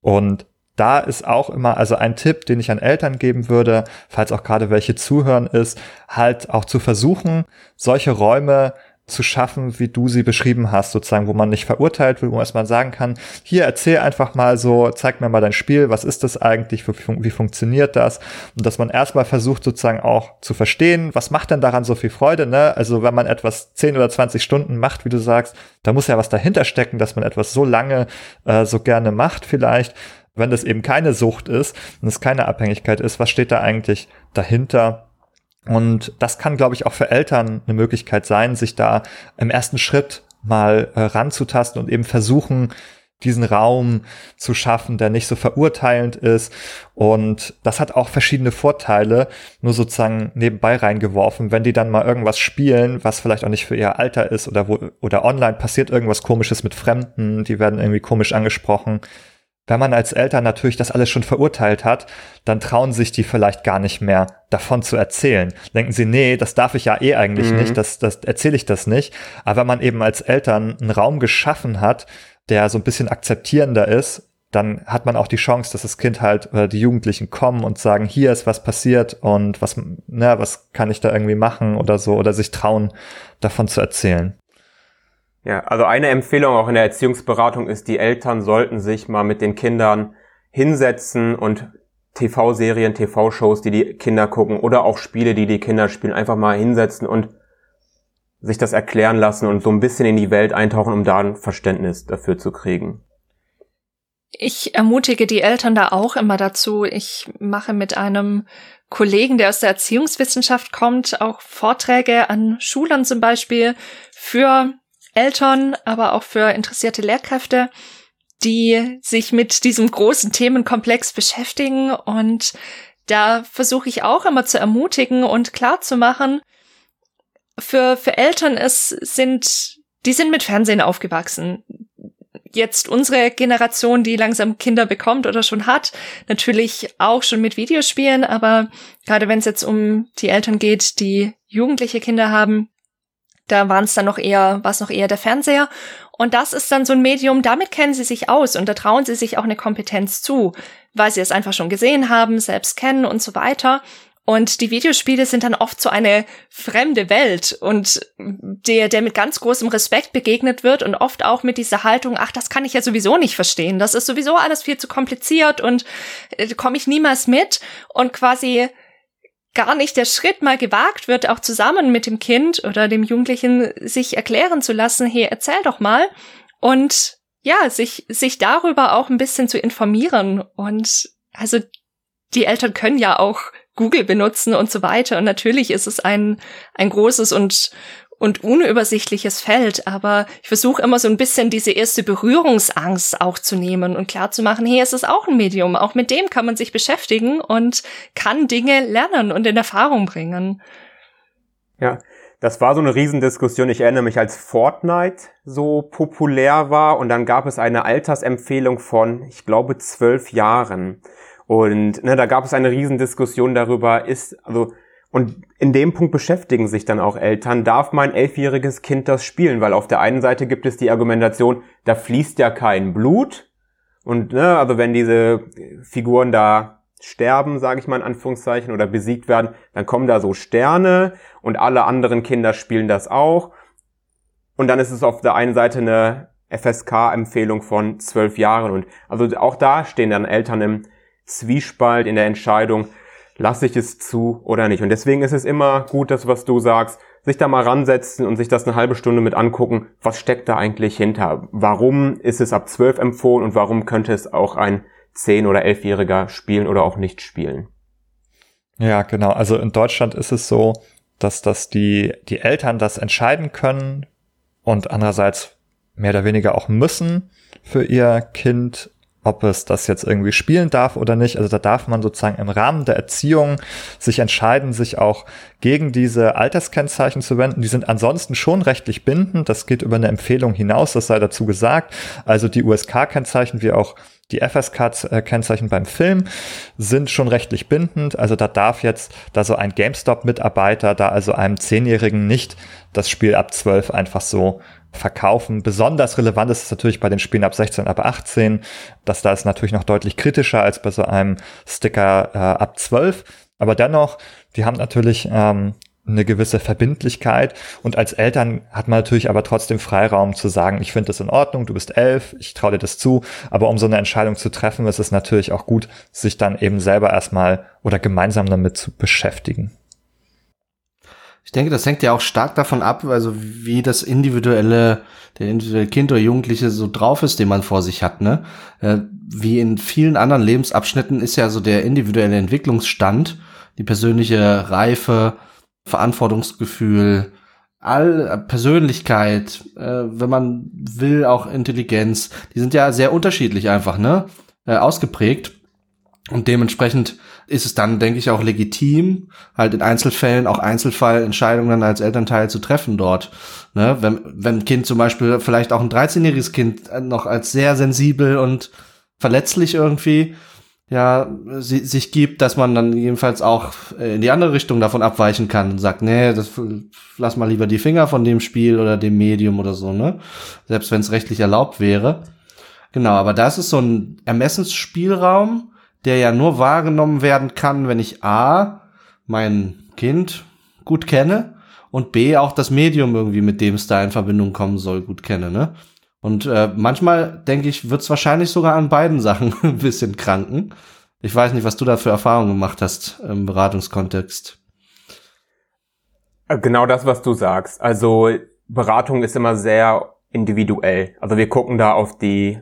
Und da ist auch immer, also ein Tipp, den ich an Eltern geben würde, falls auch gerade welche zuhören, ist halt auch zu versuchen, solche Räume zu schaffen, wie du sie beschrieben hast, sozusagen, wo man nicht verurteilt wird, wo man erstmal sagen kann, hier erzähl einfach mal so, zeig mir mal dein Spiel, was ist das eigentlich, wie, funktioniert das? Und dass man erstmal versucht, sozusagen auch zu verstehen, was macht denn daran so viel Freude, ne? Also wenn man etwas 10 oder 20 Stunden macht, wie du sagst, da muss ja was dahinter stecken, dass man etwas so lange äh, so gerne macht vielleicht wenn das eben keine Sucht ist und es keine Abhängigkeit ist, was steht da eigentlich dahinter? Und das kann, glaube ich, auch für Eltern eine Möglichkeit sein, sich da im ersten Schritt mal äh, ranzutasten und eben versuchen, diesen Raum zu schaffen, der nicht so verurteilend ist. Und das hat auch verschiedene Vorteile, nur sozusagen nebenbei reingeworfen. Wenn die dann mal irgendwas spielen, was vielleicht auch nicht für ihr Alter ist oder wo, oder online passiert irgendwas komisches mit Fremden, die werden irgendwie komisch angesprochen, wenn man als Eltern natürlich das alles schon verurteilt hat, dann trauen sich die vielleicht gar nicht mehr davon zu erzählen. Denken sie, nee, das darf ich ja eh eigentlich mhm. nicht, das, das erzähle ich das nicht. Aber wenn man eben als Eltern einen Raum geschaffen hat, der so ein bisschen akzeptierender ist, dann hat man auch die Chance, dass das Kind halt oder die Jugendlichen kommen und sagen, hier ist was passiert und was, na, was kann ich da irgendwie machen oder so oder sich trauen, davon zu erzählen. Ja, also eine Empfehlung auch in der Erziehungsberatung ist, die Eltern sollten sich mal mit den Kindern hinsetzen und TV-Serien, TV-Shows, die die Kinder gucken oder auch Spiele, die die Kinder spielen, einfach mal hinsetzen und sich das erklären lassen und so ein bisschen in die Welt eintauchen, um da ein Verständnis dafür zu kriegen. Ich ermutige die Eltern da auch immer dazu. Ich mache mit einem Kollegen, der aus der Erziehungswissenschaft kommt, auch Vorträge an Schulern zum Beispiel für Eltern, aber auch für interessierte Lehrkräfte, die sich mit diesem großen Themenkomplex beschäftigen. Und da versuche ich auch immer zu ermutigen und klar zu machen, für, für Eltern es sind, die sind mit Fernsehen aufgewachsen jetzt unsere Generation, die langsam Kinder bekommt oder schon hat, natürlich auch schon mit Videospielen, aber gerade wenn es jetzt um die Eltern geht, die jugendliche Kinder haben, da waren es dann noch eher, war es noch eher der Fernseher. Und das ist dann so ein Medium, damit kennen sie sich aus und da trauen sie sich auch eine Kompetenz zu, weil sie es einfach schon gesehen haben, selbst kennen und so weiter. Und die Videospiele sind dann oft so eine fremde Welt und der, der mit ganz großem Respekt begegnet wird und oft auch mit dieser Haltung, ach, das kann ich ja sowieso nicht verstehen. Das ist sowieso alles viel zu kompliziert und äh, komme ich niemals mit und quasi gar nicht der Schritt mal gewagt wird, auch zusammen mit dem Kind oder dem Jugendlichen sich erklären zu lassen, hey, erzähl doch mal und ja, sich, sich darüber auch ein bisschen zu informieren und also die Eltern können ja auch Google benutzen und so weiter. Und natürlich ist es ein, ein großes und, und unübersichtliches Feld, aber ich versuche immer so ein bisschen diese erste Berührungsangst auch zu nehmen und klar zu machen, hey, es ist auch ein Medium, auch mit dem kann man sich beschäftigen und kann Dinge lernen und in Erfahrung bringen. Ja, das war so eine Riesendiskussion. Ich erinnere mich, als Fortnite so populär war und dann gab es eine Altersempfehlung von, ich glaube, zwölf Jahren. Und ne, da gab es eine Riesendiskussion darüber, ist, also, und in dem Punkt beschäftigen sich dann auch Eltern, darf mein elfjähriges Kind das spielen? Weil auf der einen Seite gibt es die Argumentation, da fließt ja kein Blut. Und ne, also wenn diese Figuren da sterben, sage ich mal in Anführungszeichen, oder besiegt werden, dann kommen da so Sterne und alle anderen Kinder spielen das auch. Und dann ist es auf der einen Seite eine FSK-Empfehlung von zwölf Jahren. Und also auch da stehen dann Eltern im Zwiespalt in der Entscheidung, lasse ich es zu oder nicht. Und deswegen ist es immer gut, das, was du sagst, sich da mal ransetzen und sich das eine halbe Stunde mit angucken, was steckt da eigentlich hinter? Warum ist es ab zwölf empfohlen und warum könnte es auch ein zehn- oder elfjähriger spielen oder auch nicht spielen? Ja, genau. Also in Deutschland ist es so, dass das die, die Eltern das entscheiden können und andererseits mehr oder weniger auch müssen für ihr Kind ob es das jetzt irgendwie spielen darf oder nicht. Also da darf man sozusagen im Rahmen der Erziehung sich entscheiden, sich auch gegen diese Alterskennzeichen zu wenden. Die sind ansonsten schon rechtlich bindend. Das geht über eine Empfehlung hinaus, das sei dazu gesagt. Also die USK-Kennzeichen wie auch die FSK-Kennzeichen beim Film sind schon rechtlich bindend. Also da darf jetzt da so ein GameStop-Mitarbeiter da also einem Zehnjährigen nicht das Spiel ab 12 einfach so verkaufen. Besonders relevant ist es natürlich bei den Spielen ab 16, ab 18. Das da ist natürlich noch deutlich kritischer als bei so einem Sticker äh, ab 12. Aber dennoch, die haben natürlich ähm, eine gewisse Verbindlichkeit und als Eltern hat man natürlich aber trotzdem Freiraum zu sagen, ich finde das in Ordnung, du bist elf, ich traue dir das zu, aber um so eine Entscheidung zu treffen, ist es natürlich auch gut, sich dann eben selber erstmal oder gemeinsam damit zu beschäftigen. Ich denke, das hängt ja auch stark davon ab, also wie das individuelle, der individuelle Kind oder Jugendliche so drauf ist, den man vor sich hat, ne? Äh, wie in vielen anderen Lebensabschnitten ist ja so der individuelle Entwicklungsstand, die persönliche Reife, Verantwortungsgefühl, all äh, Persönlichkeit, äh, wenn man will, auch Intelligenz, die sind ja sehr unterschiedlich einfach, ne? ausgeprägt. Und dementsprechend ist es dann, denke ich, auch legitim, halt in Einzelfällen auch Einzelfallentscheidungen als Elternteil zu treffen dort. Ne? Wenn, wenn ein Kind zum Beispiel vielleicht auch ein 13-jähriges Kind noch als sehr sensibel und verletzlich irgendwie ja si sich gibt, dass man dann jedenfalls auch in die andere Richtung davon abweichen kann und sagt, nee, das lass mal lieber die Finger von dem Spiel oder dem Medium oder so, ne? Selbst wenn es rechtlich erlaubt wäre. Genau, aber das ist so ein Ermessensspielraum, der ja nur wahrgenommen werden kann, wenn ich A, mein Kind gut kenne und B, auch das Medium irgendwie, mit dem es da in Verbindung kommen soll, gut kenne, ne? Und äh, manchmal, denke ich, wird es wahrscheinlich sogar an beiden Sachen ein bisschen kranken. Ich weiß nicht, was du da für Erfahrungen gemacht hast im Beratungskontext. Äh, genau das, was du sagst. Also Beratung ist immer sehr individuell. Also wir gucken da auf die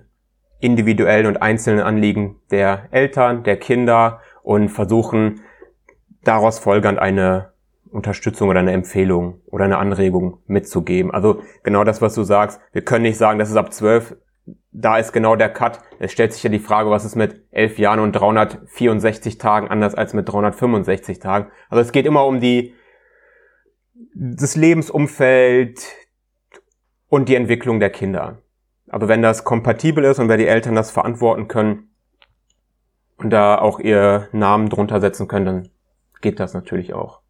individuellen und einzelnen Anliegen der Eltern, der Kinder und versuchen daraus folgernd eine Unterstützung oder eine Empfehlung oder eine Anregung mitzugeben. Also genau das, was du sagst. Wir können nicht sagen, das ist ab zwölf, da ist genau der Cut. Es stellt sich ja die Frage, was ist mit elf Jahren und 364 Tagen anders als mit 365 Tagen. Also es geht immer um die, das Lebensumfeld und die Entwicklung der Kinder. Also wenn das kompatibel ist und wenn die Eltern das verantworten können und da auch ihr Namen drunter setzen können, dann geht das natürlich auch.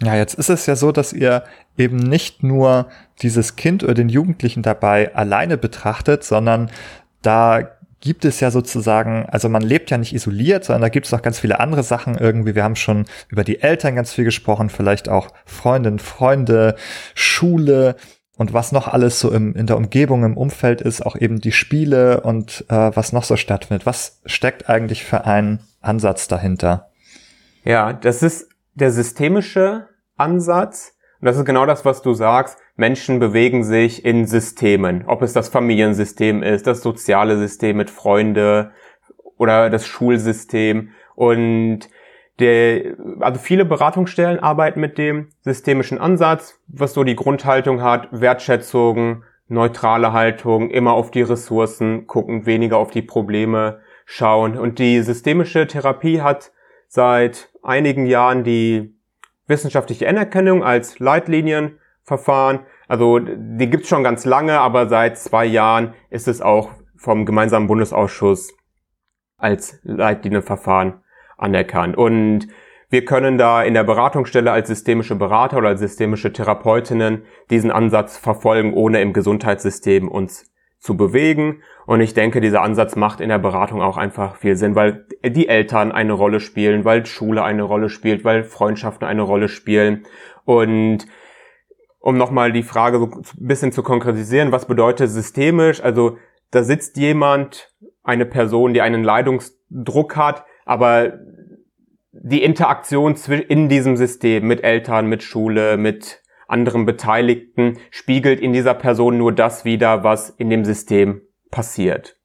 Ja, jetzt ist es ja so, dass ihr eben nicht nur dieses Kind oder den Jugendlichen dabei alleine betrachtet, sondern da gibt es ja sozusagen, also man lebt ja nicht isoliert, sondern da gibt es auch ganz viele andere Sachen irgendwie. Wir haben schon über die Eltern ganz viel gesprochen, vielleicht auch Freundinnen, Freunde, Schule und was noch alles so im, in der Umgebung, im Umfeld ist, auch eben die Spiele und äh, was noch so stattfindet. Was steckt eigentlich für einen Ansatz dahinter? Ja, das ist der systemische Ansatz. Und das ist genau das, was du sagst. Menschen bewegen sich in Systemen. Ob es das Familiensystem ist, das soziale System mit Freunde oder das Schulsystem. Und der, also viele Beratungsstellen arbeiten mit dem systemischen Ansatz, was so die Grundhaltung hat, Wertschätzung, neutrale Haltung, immer auf die Ressourcen gucken, weniger auf die Probleme schauen. Und die systemische Therapie hat seit einigen Jahren die wissenschaftliche Anerkennung als Leitlinienverfahren. Also die gibt's schon ganz lange, aber seit zwei Jahren ist es auch vom gemeinsamen Bundesausschuss als Leitlinienverfahren anerkannt. Und wir können da in der Beratungsstelle als systemische Berater oder als systemische Therapeutinnen diesen Ansatz verfolgen, ohne im Gesundheitssystem uns zu bewegen. Und ich denke, dieser Ansatz macht in der Beratung auch einfach viel Sinn, weil die Eltern eine Rolle spielen, weil Schule eine Rolle spielt, weil Freundschaften eine Rolle spielen. Und um nochmal die Frage so ein bisschen zu konkretisieren, was bedeutet systemisch? Also da sitzt jemand, eine Person, die einen Leidungsdruck hat, aber die Interaktion in diesem System mit Eltern, mit Schule, mit anderen Beteiligten spiegelt in dieser Person nur das wider, was in dem System passiert.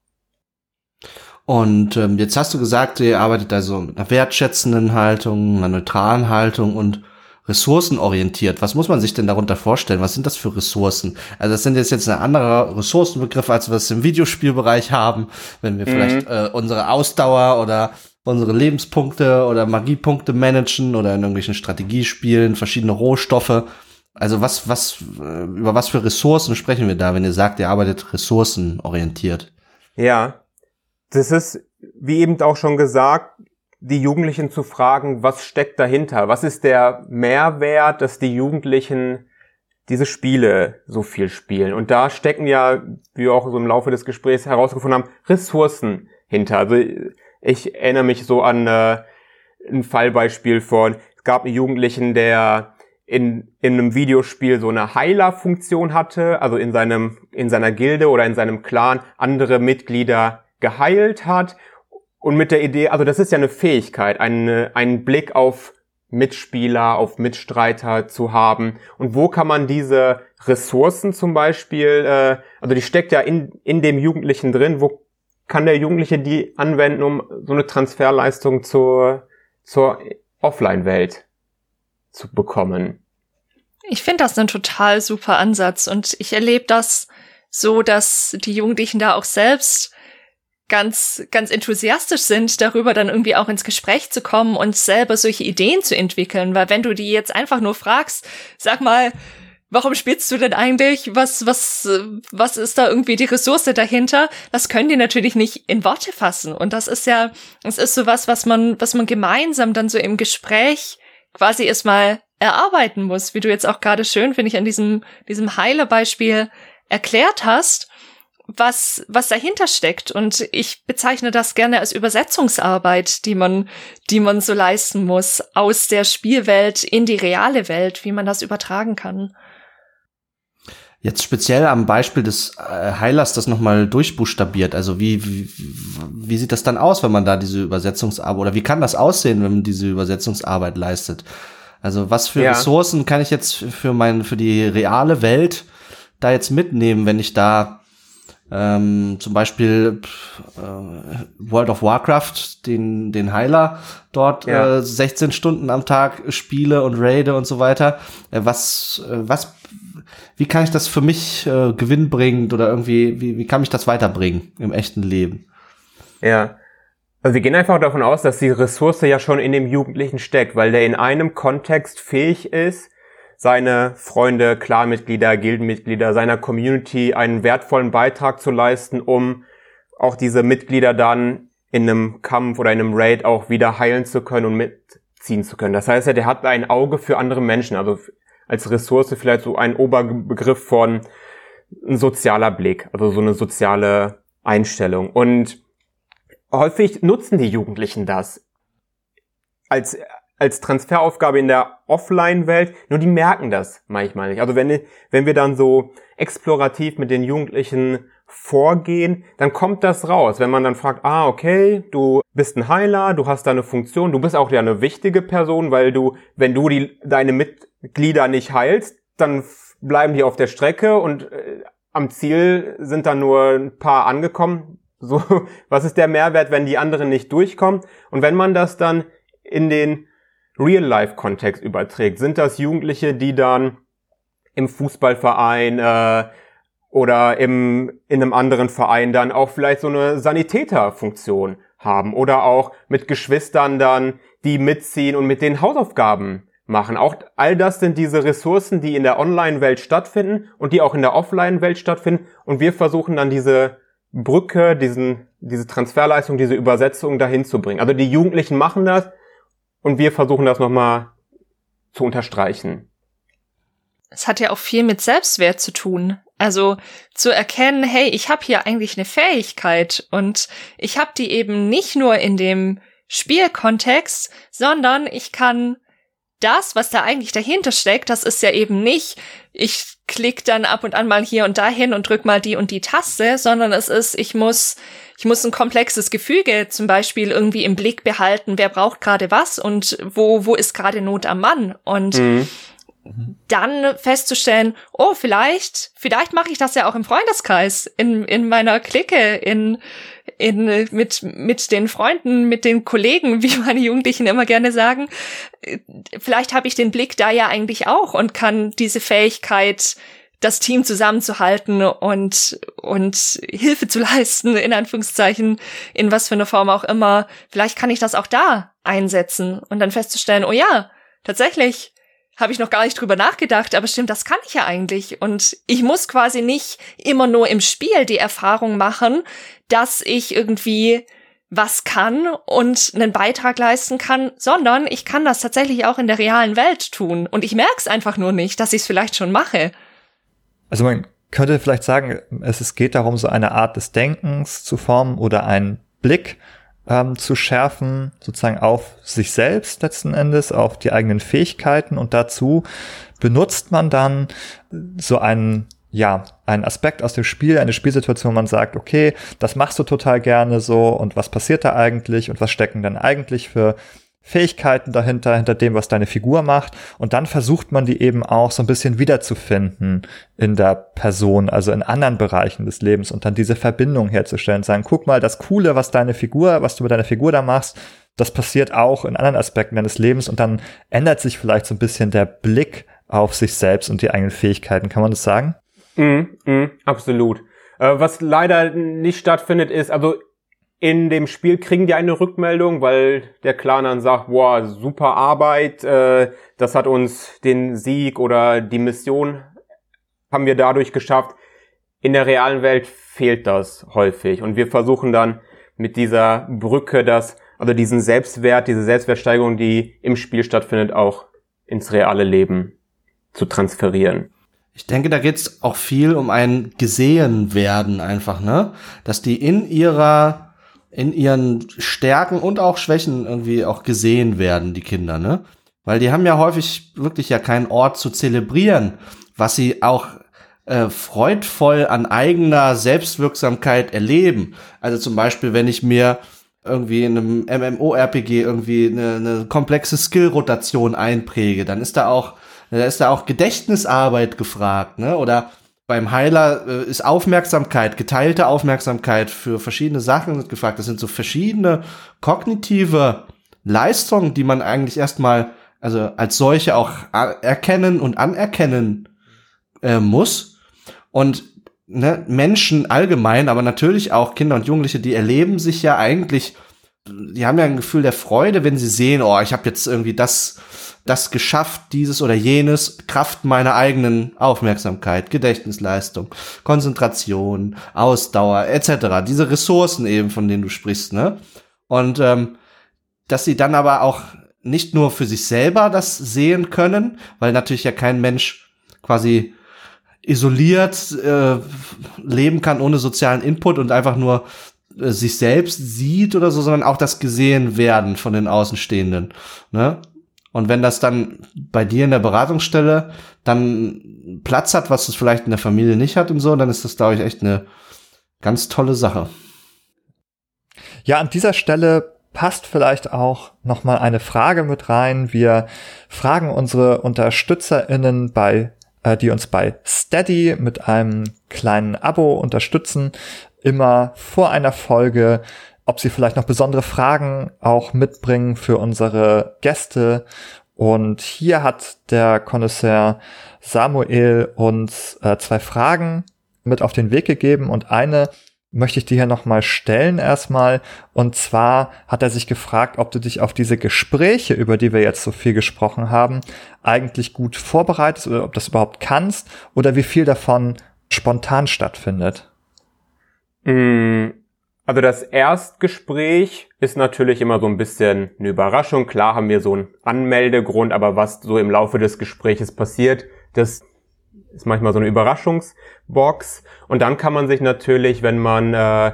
Und ähm, jetzt hast du gesagt, ihr arbeitet also mit einer wertschätzenden Haltung, einer neutralen Haltung und ressourcenorientiert. Was muss man sich denn darunter vorstellen? Was sind das für Ressourcen? Also das sind jetzt jetzt ein anderer Ressourcenbegriff, als wir es im Videospielbereich haben, wenn wir mhm. vielleicht äh, unsere Ausdauer oder unsere Lebenspunkte oder Magiepunkte managen oder in irgendwelchen Strategiespielen verschiedene Rohstoffe. Also was, was, äh, über was für Ressourcen sprechen wir da, wenn ihr sagt, ihr arbeitet ressourcenorientiert? Ja, das ist, wie eben auch schon gesagt, die Jugendlichen zu fragen, was steckt dahinter? Was ist der Mehrwert, dass die Jugendlichen diese Spiele so viel spielen? Und da stecken ja, wie wir auch so im Laufe des Gesprächs herausgefunden haben, Ressourcen hinter. Also ich erinnere mich so an äh, ein Fallbeispiel von, es gab einen Jugendlichen, der in, in einem Videospiel so eine Heiler-Funktion hatte, also in seinem, in seiner Gilde oder in seinem Clan andere Mitglieder geheilt hat und mit der Idee, also das ist ja eine Fähigkeit, eine, einen Blick auf Mitspieler, auf Mitstreiter zu haben. Und wo kann man diese Ressourcen zum Beispiel, äh, also die steckt ja in, in dem Jugendlichen drin, wo kann der Jugendliche die anwenden, um so eine Transferleistung zur, zur Offline-Welt zu bekommen. Ich finde das einen total super Ansatz und ich erlebe das so, dass die Jugendlichen da auch selbst ganz, ganz enthusiastisch sind, darüber dann irgendwie auch ins Gespräch zu kommen und selber solche Ideen zu entwickeln, weil wenn du die jetzt einfach nur fragst, sag mal, warum spielst du denn eigentlich? Was, was, was ist da irgendwie die Ressource dahinter? Das können die natürlich nicht in Worte fassen. Und das ist ja, das ist so was, was man, was man gemeinsam dann so im Gespräch quasi erstmal erarbeiten muss, wie du jetzt auch gerade schön, finde ich, an diesem, diesem Heilerbeispiel erklärt hast, was, was dahinter steckt. Und ich bezeichne das gerne als Übersetzungsarbeit, die man, die man so leisten muss aus der Spielwelt in die reale Welt, wie man das übertragen kann. Jetzt speziell am Beispiel des äh, Heilers das nochmal durchbuchstabiert. Also wie, wie, wie sieht das dann aus, wenn man da diese Übersetzungsarbeit, oder wie kann das aussehen, wenn man diese Übersetzungsarbeit leistet? Also was für ja. Ressourcen kann ich jetzt für mein, für die reale Welt da jetzt mitnehmen, wenn ich da ähm, zum Beispiel äh, World of Warcraft, den, den Heiler dort ja. äh, 16 Stunden am Tag spiele und raide und so weiter. Äh, was, äh, was, wie kann ich das für mich äh, gewinnbringend oder irgendwie, wie, wie kann mich das weiterbringen im echten Leben? Ja. Also wir gehen einfach davon aus, dass die Ressource ja schon in dem Jugendlichen steckt, weil der in einem Kontext fähig ist, seine Freunde, Klarmitglieder, Gildenmitglieder, seiner Community einen wertvollen Beitrag zu leisten, um auch diese Mitglieder dann in einem Kampf oder in einem Raid auch wieder heilen zu können und mitziehen zu können. Das heißt, der hat ein Auge für andere Menschen, also als Ressource vielleicht so ein Oberbegriff von ein sozialer Blick, also so eine soziale Einstellung. Und häufig nutzen die Jugendlichen das als als Transferaufgabe in der Offline-Welt, nur die merken das manchmal nicht. Also wenn, wenn wir dann so explorativ mit den Jugendlichen vorgehen, dann kommt das raus. Wenn man dann fragt, ah, okay, du bist ein Heiler, du hast da eine Funktion, du bist auch ja eine wichtige Person, weil du, wenn du die, deine Mitglieder nicht heilst, dann bleiben die auf der Strecke und äh, am Ziel sind dann nur ein paar angekommen. So, was ist der Mehrwert, wenn die anderen nicht durchkommen? Und wenn man das dann in den Real-Life-Kontext überträgt, sind das Jugendliche, die dann im Fußballverein äh, oder im, in einem anderen Verein dann auch vielleicht so eine Sanitäterfunktion haben oder auch mit Geschwistern dann, die mitziehen und mit den Hausaufgaben machen. Auch all das sind diese Ressourcen, die in der Online-Welt stattfinden und die auch in der Offline-Welt stattfinden. Und wir versuchen dann diese Brücke, diesen, diese Transferleistung, diese Übersetzung dahin zu bringen. Also die Jugendlichen machen das, und wir versuchen das nochmal zu unterstreichen. Es hat ja auch viel mit Selbstwert zu tun. Also zu erkennen, hey, ich habe hier eigentlich eine Fähigkeit und ich habe die eben nicht nur in dem Spielkontext, sondern ich kann das, was da eigentlich dahinter steckt, das ist ja eben nicht, ich klick dann ab und an mal hier und dahin und drück mal die und die Taste, sondern es ist, ich muss ich muss ein komplexes Gefüge zum Beispiel irgendwie im Blick behalten, wer braucht gerade was und wo, wo ist gerade Not am Mann. Und mhm. dann festzustellen, oh, vielleicht, vielleicht mache ich das ja auch im Freundeskreis, in, in meiner Clique, in, in, mit, mit den Freunden, mit den Kollegen, wie meine Jugendlichen immer gerne sagen. Vielleicht habe ich den Blick da ja eigentlich auch und kann diese Fähigkeit das Team zusammenzuhalten und, und Hilfe zu leisten, in Anführungszeichen, in was für eine Form auch immer. Vielleicht kann ich das auch da einsetzen und dann festzustellen, oh ja, tatsächlich habe ich noch gar nicht drüber nachgedacht, aber stimmt, das kann ich ja eigentlich. Und ich muss quasi nicht immer nur im Spiel die Erfahrung machen, dass ich irgendwie was kann und einen Beitrag leisten kann, sondern ich kann das tatsächlich auch in der realen Welt tun. Und ich merke es einfach nur nicht, dass ich es vielleicht schon mache. Also man könnte vielleicht sagen, es, geht darum, so eine Art des Denkens zu formen oder einen Blick ähm, zu schärfen, sozusagen auf sich selbst letzten Endes, auf die eigenen Fähigkeiten. Und dazu benutzt man dann so einen ja, einen Aspekt aus dem Spiel, eine Spielsituation, wo man sagt, okay, das machst du total gerne so und was passiert da eigentlich und was stecken dann eigentlich für Fähigkeiten dahinter, hinter dem, was deine Figur macht. Und dann versucht man die eben auch so ein bisschen wiederzufinden in der Person, also in anderen Bereichen des Lebens und dann diese Verbindung herzustellen, sagen, guck mal, das Coole, was deine Figur, was du mit deiner Figur da machst, das passiert auch in anderen Aspekten deines Lebens und dann ändert sich vielleicht so ein bisschen der Blick auf sich selbst und die eigenen Fähigkeiten. Kann man das sagen? Mm, mm, absolut. Äh, was leider nicht stattfindet, ist, also in dem Spiel kriegen die eine Rückmeldung, weil der Clan dann sagt, boah, super Arbeit, äh, das hat uns den Sieg oder die Mission haben wir dadurch geschafft. In der realen Welt fehlt das häufig und wir versuchen dann mit dieser Brücke das, also diesen Selbstwert, diese Selbstwertsteigerung, die im Spiel stattfindet, auch ins reale Leben zu transferieren. Ich denke, da geht's auch viel um ein gesehen werden einfach, ne? Dass die in ihrer in ihren Stärken und auch Schwächen irgendwie auch gesehen werden, die Kinder, ne? Weil die haben ja häufig wirklich ja keinen Ort zu zelebrieren, was sie auch äh, freudvoll an eigener Selbstwirksamkeit erleben. Also zum Beispiel, wenn ich mir irgendwie in einem MMORPG irgendwie eine, eine komplexe Skill-Rotation einpräge, dann ist da auch, da ist da auch Gedächtnisarbeit gefragt, ne? Oder beim Heiler äh, ist Aufmerksamkeit, geteilte Aufmerksamkeit für verschiedene Sachen gefragt. Das sind so verschiedene kognitive Leistungen, die man eigentlich erstmal also als solche auch erkennen und anerkennen äh, muss. Und ne, Menschen allgemein, aber natürlich auch Kinder und Jugendliche, die erleben sich ja eigentlich, die haben ja ein Gefühl der Freude, wenn sie sehen, oh, ich habe jetzt irgendwie das das geschafft, dieses oder jenes, Kraft meiner eigenen Aufmerksamkeit, Gedächtnisleistung, Konzentration, Ausdauer etc. Diese Ressourcen eben, von denen du sprichst, ne? Und ähm, dass sie dann aber auch nicht nur für sich selber das sehen können, weil natürlich ja kein Mensch quasi isoliert äh, leben kann ohne sozialen Input und einfach nur äh, sich selbst sieht oder so, sondern auch das gesehen werden von den Außenstehenden. Ne? Und wenn das dann bei dir in der Beratungsstelle dann Platz hat, was es vielleicht in der Familie nicht hat und so, dann ist das, glaube ich, echt eine ganz tolle Sache. Ja, an dieser Stelle passt vielleicht auch noch mal eine Frage mit rein. Wir fragen unsere UnterstützerInnen bei, äh, die uns bei Steady mit einem kleinen Abo unterstützen, immer vor einer Folge, ob sie vielleicht noch besondere Fragen auch mitbringen für unsere Gäste. Und hier hat der Connoisseur Samuel uns äh, zwei Fragen mit auf den Weg gegeben und eine möchte ich dir hier nochmal stellen erstmal. Und zwar hat er sich gefragt, ob du dich auf diese Gespräche, über die wir jetzt so viel gesprochen haben, eigentlich gut vorbereitest oder ob das überhaupt kannst oder wie viel davon spontan stattfindet. Mm, also das Erstgespräch ist natürlich immer so ein bisschen eine Überraschung. Klar haben wir so einen Anmeldegrund, aber was so im Laufe des Gespräches passiert, das ist manchmal so eine Überraschungsbox. Und dann kann man sich natürlich, wenn man äh,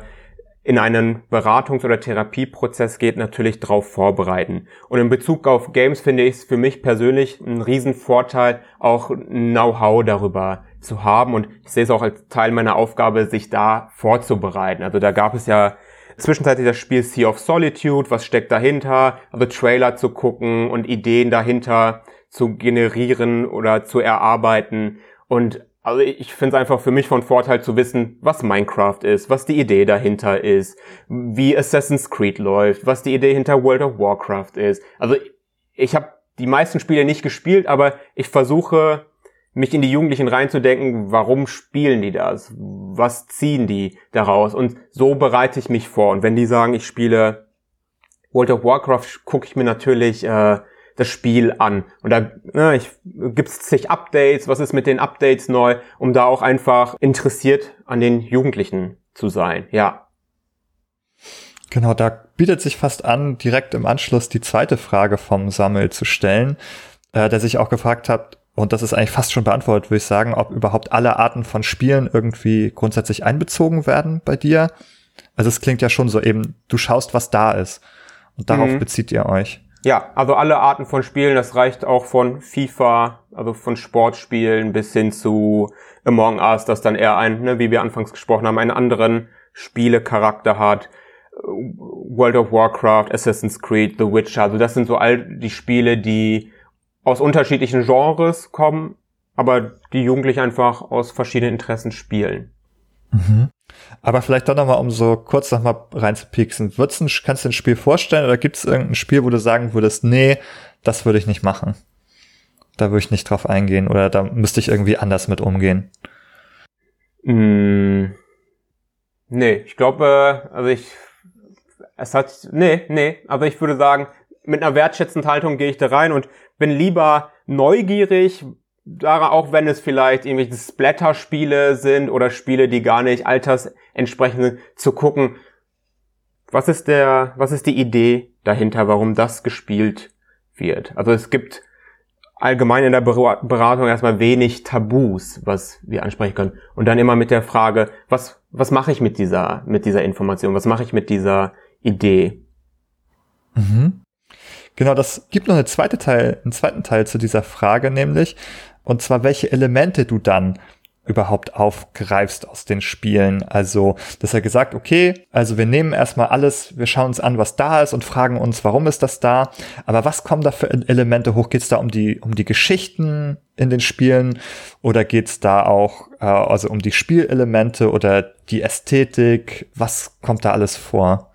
in einen Beratungs- oder Therapieprozess geht, natürlich darauf vorbereiten. Und in Bezug auf Games finde ich es für mich persönlich ein Riesenvorteil, auch Know-how darüber zu haben. Und ich sehe es auch als Teil meiner Aufgabe, sich da vorzubereiten. Also da gab es ja zwischenzeitlich das Spiel Sea of Solitude, was steckt dahinter, also Trailer zu gucken und Ideen dahinter zu generieren oder zu erarbeiten. Und also ich finde es einfach für mich von Vorteil zu wissen, was Minecraft ist, was die Idee dahinter ist, wie Assassin's Creed läuft, was die Idee hinter World of Warcraft ist. Also ich habe die meisten Spiele nicht gespielt, aber ich versuche mich in die Jugendlichen reinzudenken, warum spielen die das? Was ziehen die daraus? Und so bereite ich mich vor. Und wenn die sagen, ich spiele World of Warcraft, gucke ich mir natürlich äh, das Spiel an. Und da ne, ich, gibt's zig Updates, was ist mit den Updates neu, um da auch einfach interessiert an den Jugendlichen zu sein. Ja. Genau, da bietet sich fast an, direkt im Anschluss die zweite Frage vom Sammel zu stellen, äh, der sich auch gefragt hat, und das ist eigentlich fast schon beantwortet, würde ich sagen, ob überhaupt alle Arten von Spielen irgendwie grundsätzlich einbezogen werden bei dir. Also es klingt ja schon so eben, du schaust, was da ist. Und darauf mhm. bezieht ihr euch. Ja, also alle Arten von Spielen, das reicht auch von FIFA, also von Sportspielen bis hin zu Among Us, das dann eher ein, ne, wie wir anfangs gesprochen haben, einen anderen Spielecharakter hat. World of Warcraft, Assassin's Creed, The Witcher, also das sind so all die Spiele, die aus unterschiedlichen Genres kommen, aber die Jugendliche einfach aus verschiedenen Interessen spielen. Mhm. Aber vielleicht doch nochmal, um so kurz nochmal reinzupieksen. Du, kannst du ein Spiel vorstellen oder gibt es irgendein Spiel, wo du sagen würdest, nee, das würde ich nicht machen? Da würde ich nicht drauf eingehen oder da müsste ich irgendwie anders mit umgehen. Mm, nee, ich glaube, also ich, es hat, nee, nee, aber ich würde sagen, mit einer wertschätzenden Haltung gehe ich da rein und bin lieber neugierig, auch wenn es vielleicht irgendwelche Splatter-Spiele sind oder Spiele, die gar nicht altersentsprechend sind, zu gucken, was ist der, was ist die Idee dahinter, warum das gespielt wird. Also es gibt allgemein in der Beratung erstmal wenig Tabus, was wir ansprechen können. Und dann immer mit der Frage, was, was mache ich mit dieser, mit dieser Information? Was mache ich mit dieser Idee? Mhm. Genau, das gibt noch eine zweite Teil, einen zweiten Teil zu dieser Frage, nämlich, und zwar welche Elemente du dann überhaupt aufgreifst aus den Spielen. Also, dass er gesagt, okay, also wir nehmen erstmal alles, wir schauen uns an, was da ist und fragen uns, warum ist das da? Aber was kommen da für Elemente hoch? Geht es da um die, um die Geschichten in den Spielen oder geht es da auch äh, also um die Spielelemente oder die Ästhetik? Was kommt da alles vor?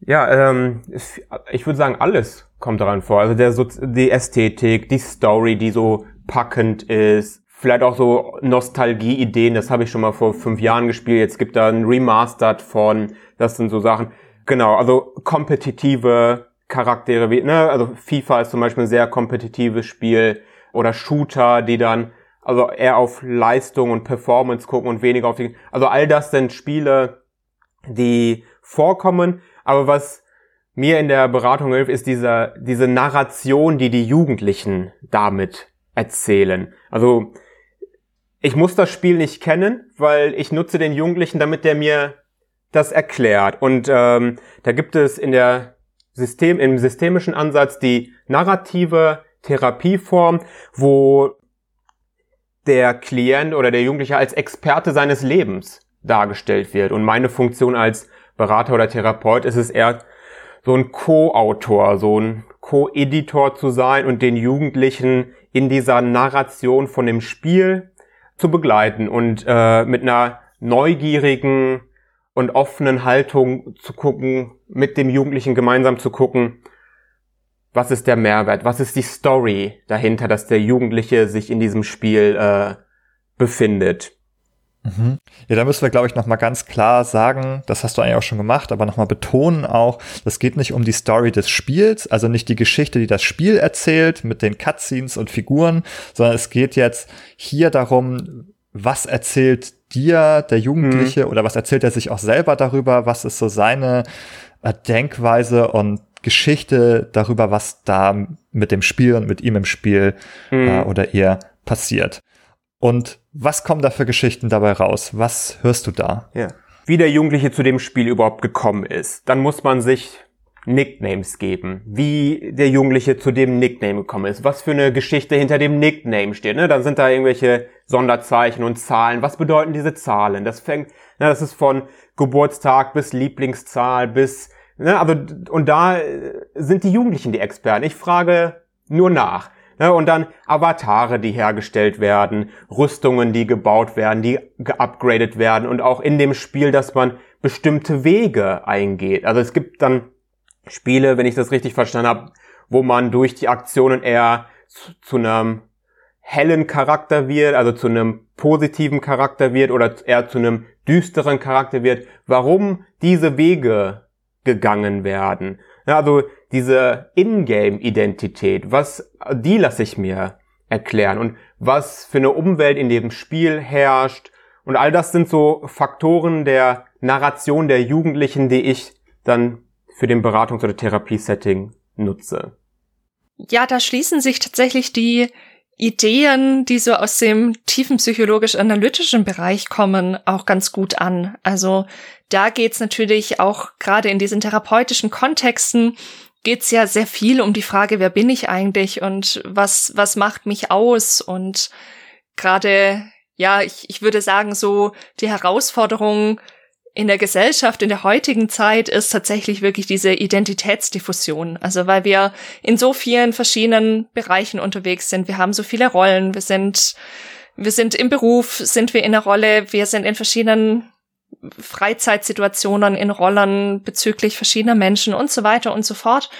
Ja, ähm, ich würde sagen, alles kommt daran vor. Also der so die Ästhetik, die Story, die so packend ist, vielleicht auch so Nostalgie-Ideen, das habe ich schon mal vor fünf Jahren gespielt, jetzt gibt da ein Remastered von, das sind so Sachen. Genau, also kompetitive Charaktere wie, ne, also FIFA ist zum Beispiel ein sehr kompetitives Spiel oder Shooter, die dann also eher auf Leistung und Performance gucken und weniger auf die, also all das sind Spiele, die vorkommen, aber was mir in der Beratung hilft, ist diese, diese Narration, die die Jugendlichen damit erzählen. Also ich muss das Spiel nicht kennen, weil ich nutze den Jugendlichen, damit der mir das erklärt. Und ähm, da gibt es in der System, im systemischen Ansatz die narrative Therapieform, wo der Klient oder der Jugendliche als Experte seines Lebens dargestellt wird. Und meine Funktion als Berater oder Therapeut ist es eher so ein Co-Autor, so ein Co-Editor zu sein und den Jugendlichen in dieser Narration von dem Spiel zu begleiten und äh, mit einer neugierigen und offenen Haltung zu gucken, mit dem Jugendlichen gemeinsam zu gucken, was ist der Mehrwert, was ist die Story dahinter, dass der Jugendliche sich in diesem Spiel äh, befindet. Mhm. Ja, da müssen wir, glaube ich, nochmal ganz klar sagen, das hast du eigentlich auch schon gemacht, aber nochmal betonen auch, das geht nicht um die Story des Spiels, also nicht die Geschichte, die das Spiel erzählt mit den Cutscenes und Figuren, sondern es geht jetzt hier darum, was erzählt dir der Jugendliche mhm. oder was erzählt er sich auch selber darüber, was ist so seine äh, Denkweise und Geschichte darüber, was da mit dem Spiel und mit ihm im Spiel mhm. äh, oder ihr passiert. Und was kommen da für Geschichten dabei raus? Was hörst du da? Ja. Wie der Jugendliche zu dem Spiel überhaupt gekommen ist. Dann muss man sich Nicknames geben. Wie der Jugendliche zu dem Nickname gekommen ist. Was für eine Geschichte hinter dem Nickname steht. Ne? Dann sind da irgendwelche Sonderzeichen und Zahlen. Was bedeuten diese Zahlen? Das fängt, ne, das ist von Geburtstag bis Lieblingszahl bis, ne, also, und da sind die Jugendlichen die Experten. Ich frage nur nach. Ne, und dann Avatare, die hergestellt werden, Rüstungen, die gebaut werden, die geupgradet werden und auch in dem Spiel, dass man bestimmte Wege eingeht. Also es gibt dann Spiele, wenn ich das richtig verstanden habe, wo man durch die Aktionen eher zu, zu einem hellen Charakter wird, also zu einem positiven Charakter wird oder eher zu einem düsteren Charakter wird, warum diese Wege gegangen werden. Ja, also diese Ingame-Identität, was, die lasse ich mir erklären und was für eine Umwelt in dem Spiel herrscht. Und all das sind so Faktoren der Narration der Jugendlichen, die ich dann für den Beratungs- oder Therapiesetting nutze. Ja, da schließen sich tatsächlich die Ideen, die so aus dem tiefen psychologisch-analytischen Bereich kommen, auch ganz gut an. Also da geht's natürlich auch gerade in diesen therapeutischen Kontexten geht's ja sehr viel um die Frage, wer bin ich eigentlich und was, was macht mich aus und gerade, ja, ich, ich würde sagen, so die Herausforderung in der Gesellschaft, in der heutigen Zeit ist tatsächlich wirklich diese Identitätsdiffusion. Also weil wir in so vielen verschiedenen Bereichen unterwegs sind. Wir haben so viele Rollen. Wir sind, wir sind im Beruf, sind wir in der Rolle. Wir sind in verschiedenen Freizeitsituationen in Rollern bezüglich verschiedener Menschen und so weiter und so fort.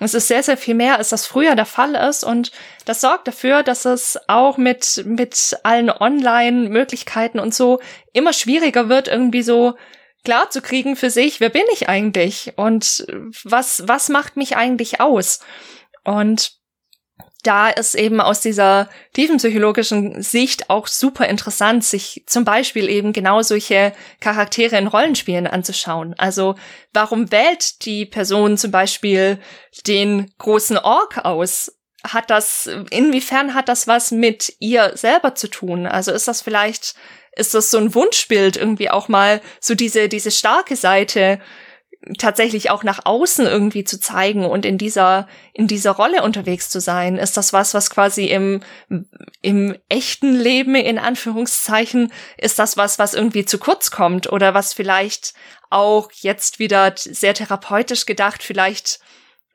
Es ist sehr, sehr viel mehr, als das früher der Fall ist und das sorgt dafür, dass es auch mit, mit allen Online-Möglichkeiten und so immer schwieriger wird, irgendwie so klar zu kriegen für sich, wer bin ich eigentlich und was, was macht mich eigentlich aus? Und da ist eben aus dieser tiefenpsychologischen Sicht auch super interessant, sich zum Beispiel eben genau solche Charaktere in Rollenspielen anzuschauen. Also warum wählt die Person zum Beispiel den großen Ork aus? Hat das, inwiefern hat das was mit ihr selber zu tun? Also ist das vielleicht, ist das so ein Wunschbild irgendwie auch mal so diese, diese starke Seite tatsächlich auch nach außen irgendwie zu zeigen und in dieser in dieser Rolle unterwegs zu sein? Ist das was, was quasi im im echten Leben in Anführungszeichen ist das was, was irgendwie zu kurz kommt oder was vielleicht auch jetzt wieder sehr therapeutisch gedacht vielleicht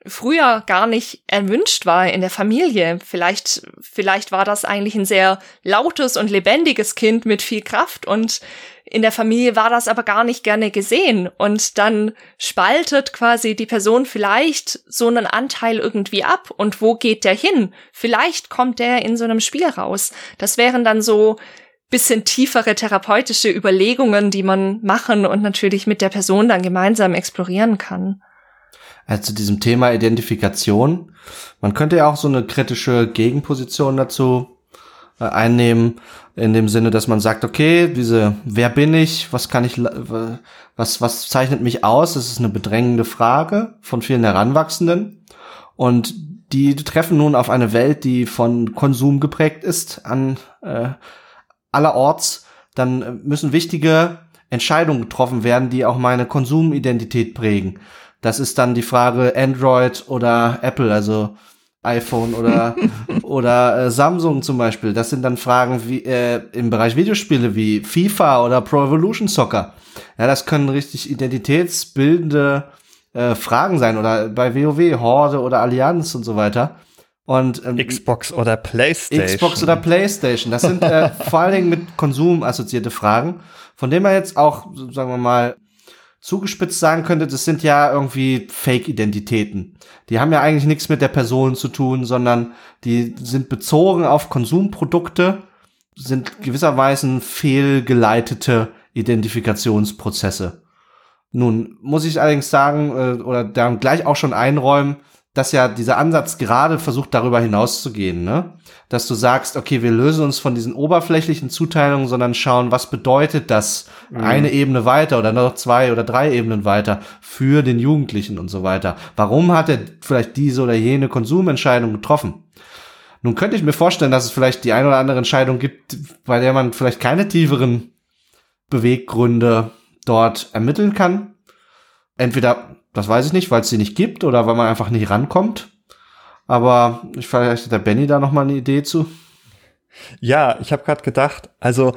früher gar nicht erwünscht war in der Familie. Vielleicht, vielleicht war das eigentlich ein sehr lautes und lebendiges Kind mit viel Kraft und in der Familie war das aber gar nicht gerne gesehen und dann spaltet quasi die Person vielleicht so einen Anteil irgendwie ab und wo geht der hin? Vielleicht kommt der in so einem Spiel raus. Das wären dann so bisschen tiefere therapeutische Überlegungen, die man machen und natürlich mit der Person dann gemeinsam explorieren kann äh, zu diesem Thema Identifikation. Man könnte ja auch so eine kritische Gegenposition dazu äh, einnehmen, in dem Sinne, dass man sagt, okay, diese, wer bin ich, was kann ich, was, was zeichnet mich aus? Das ist eine bedrängende Frage von vielen Heranwachsenden. Und die treffen nun auf eine Welt, die von Konsum geprägt ist, an äh, allerorts. Dann müssen wichtige Entscheidungen getroffen werden, die auch meine Konsumidentität prägen. Das ist dann die Frage Android oder Apple, also iPhone oder oder äh, Samsung zum Beispiel. Das sind dann Fragen wie äh, im Bereich Videospiele wie FIFA oder Pro Evolution Soccer. Ja, das können richtig identitätsbildende äh, Fragen sein oder bei WoW Horde oder Allianz und so weiter. Und ähm, Xbox oder PlayStation. Xbox oder PlayStation. Das sind äh, vor allen Dingen mit Konsum assoziierte Fragen, von denen man jetzt auch, sagen wir mal, zugespitzt sagen könnte, das sind ja irgendwie Fake-Identitäten. Die haben ja eigentlich nichts mit der Person zu tun, sondern die sind bezogen auf Konsumprodukte, sind gewisserweise fehlgeleitete Identifikationsprozesse. Nun muss ich allerdings sagen, äh, oder dann gleich auch schon einräumen, dass ja dieser Ansatz gerade versucht, darüber hinauszugehen, ne? Dass du sagst, okay, wir lösen uns von diesen oberflächlichen Zuteilungen, sondern schauen, was bedeutet das mhm. eine Ebene weiter oder noch zwei oder drei Ebenen weiter für den Jugendlichen und so weiter. Warum hat er vielleicht diese oder jene Konsumentscheidung getroffen? Nun könnte ich mir vorstellen, dass es vielleicht die eine oder andere Entscheidung gibt, bei der man vielleicht keine tieferen Beweggründe dort ermitteln kann. Entweder das weiß ich nicht, weil es sie nicht gibt oder weil man einfach nicht rankommt. Aber ich vielleicht hat der Benny da noch mal eine Idee zu. Ja, ich habe gerade gedacht, also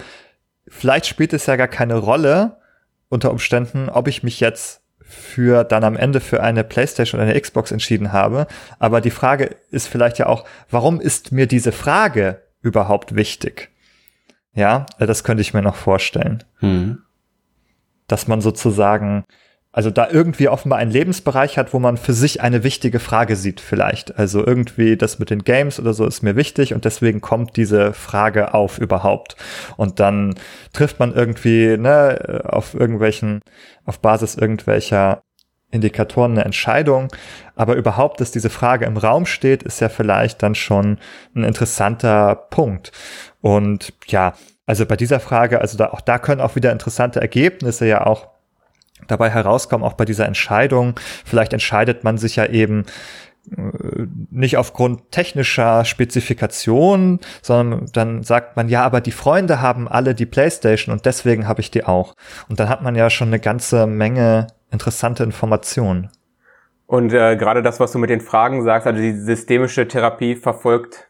vielleicht spielt es ja gar keine Rolle unter Umständen, ob ich mich jetzt für dann am Ende für eine PlayStation oder eine Xbox entschieden habe. Aber die Frage ist vielleicht ja auch, warum ist mir diese Frage überhaupt wichtig? Ja, das könnte ich mir noch vorstellen. Hm. Dass man sozusagen also da irgendwie offenbar einen Lebensbereich hat, wo man für sich eine wichtige Frage sieht vielleicht. Also irgendwie das mit den Games oder so ist mir wichtig und deswegen kommt diese Frage auf überhaupt. Und dann trifft man irgendwie ne, auf irgendwelchen, auf Basis irgendwelcher Indikatoren eine Entscheidung. Aber überhaupt, dass diese Frage im Raum steht, ist ja vielleicht dann schon ein interessanter Punkt. Und ja, also bei dieser Frage, also da, auch da können auch wieder interessante Ergebnisse ja auch dabei herauskommen, auch bei dieser Entscheidung. Vielleicht entscheidet man sich ja eben äh, nicht aufgrund technischer Spezifikation, sondern dann sagt man, ja, aber die Freunde haben alle die Playstation und deswegen habe ich die auch. Und dann hat man ja schon eine ganze Menge interessante Informationen. Und äh, gerade das, was du mit den Fragen sagst, also die systemische Therapie verfolgt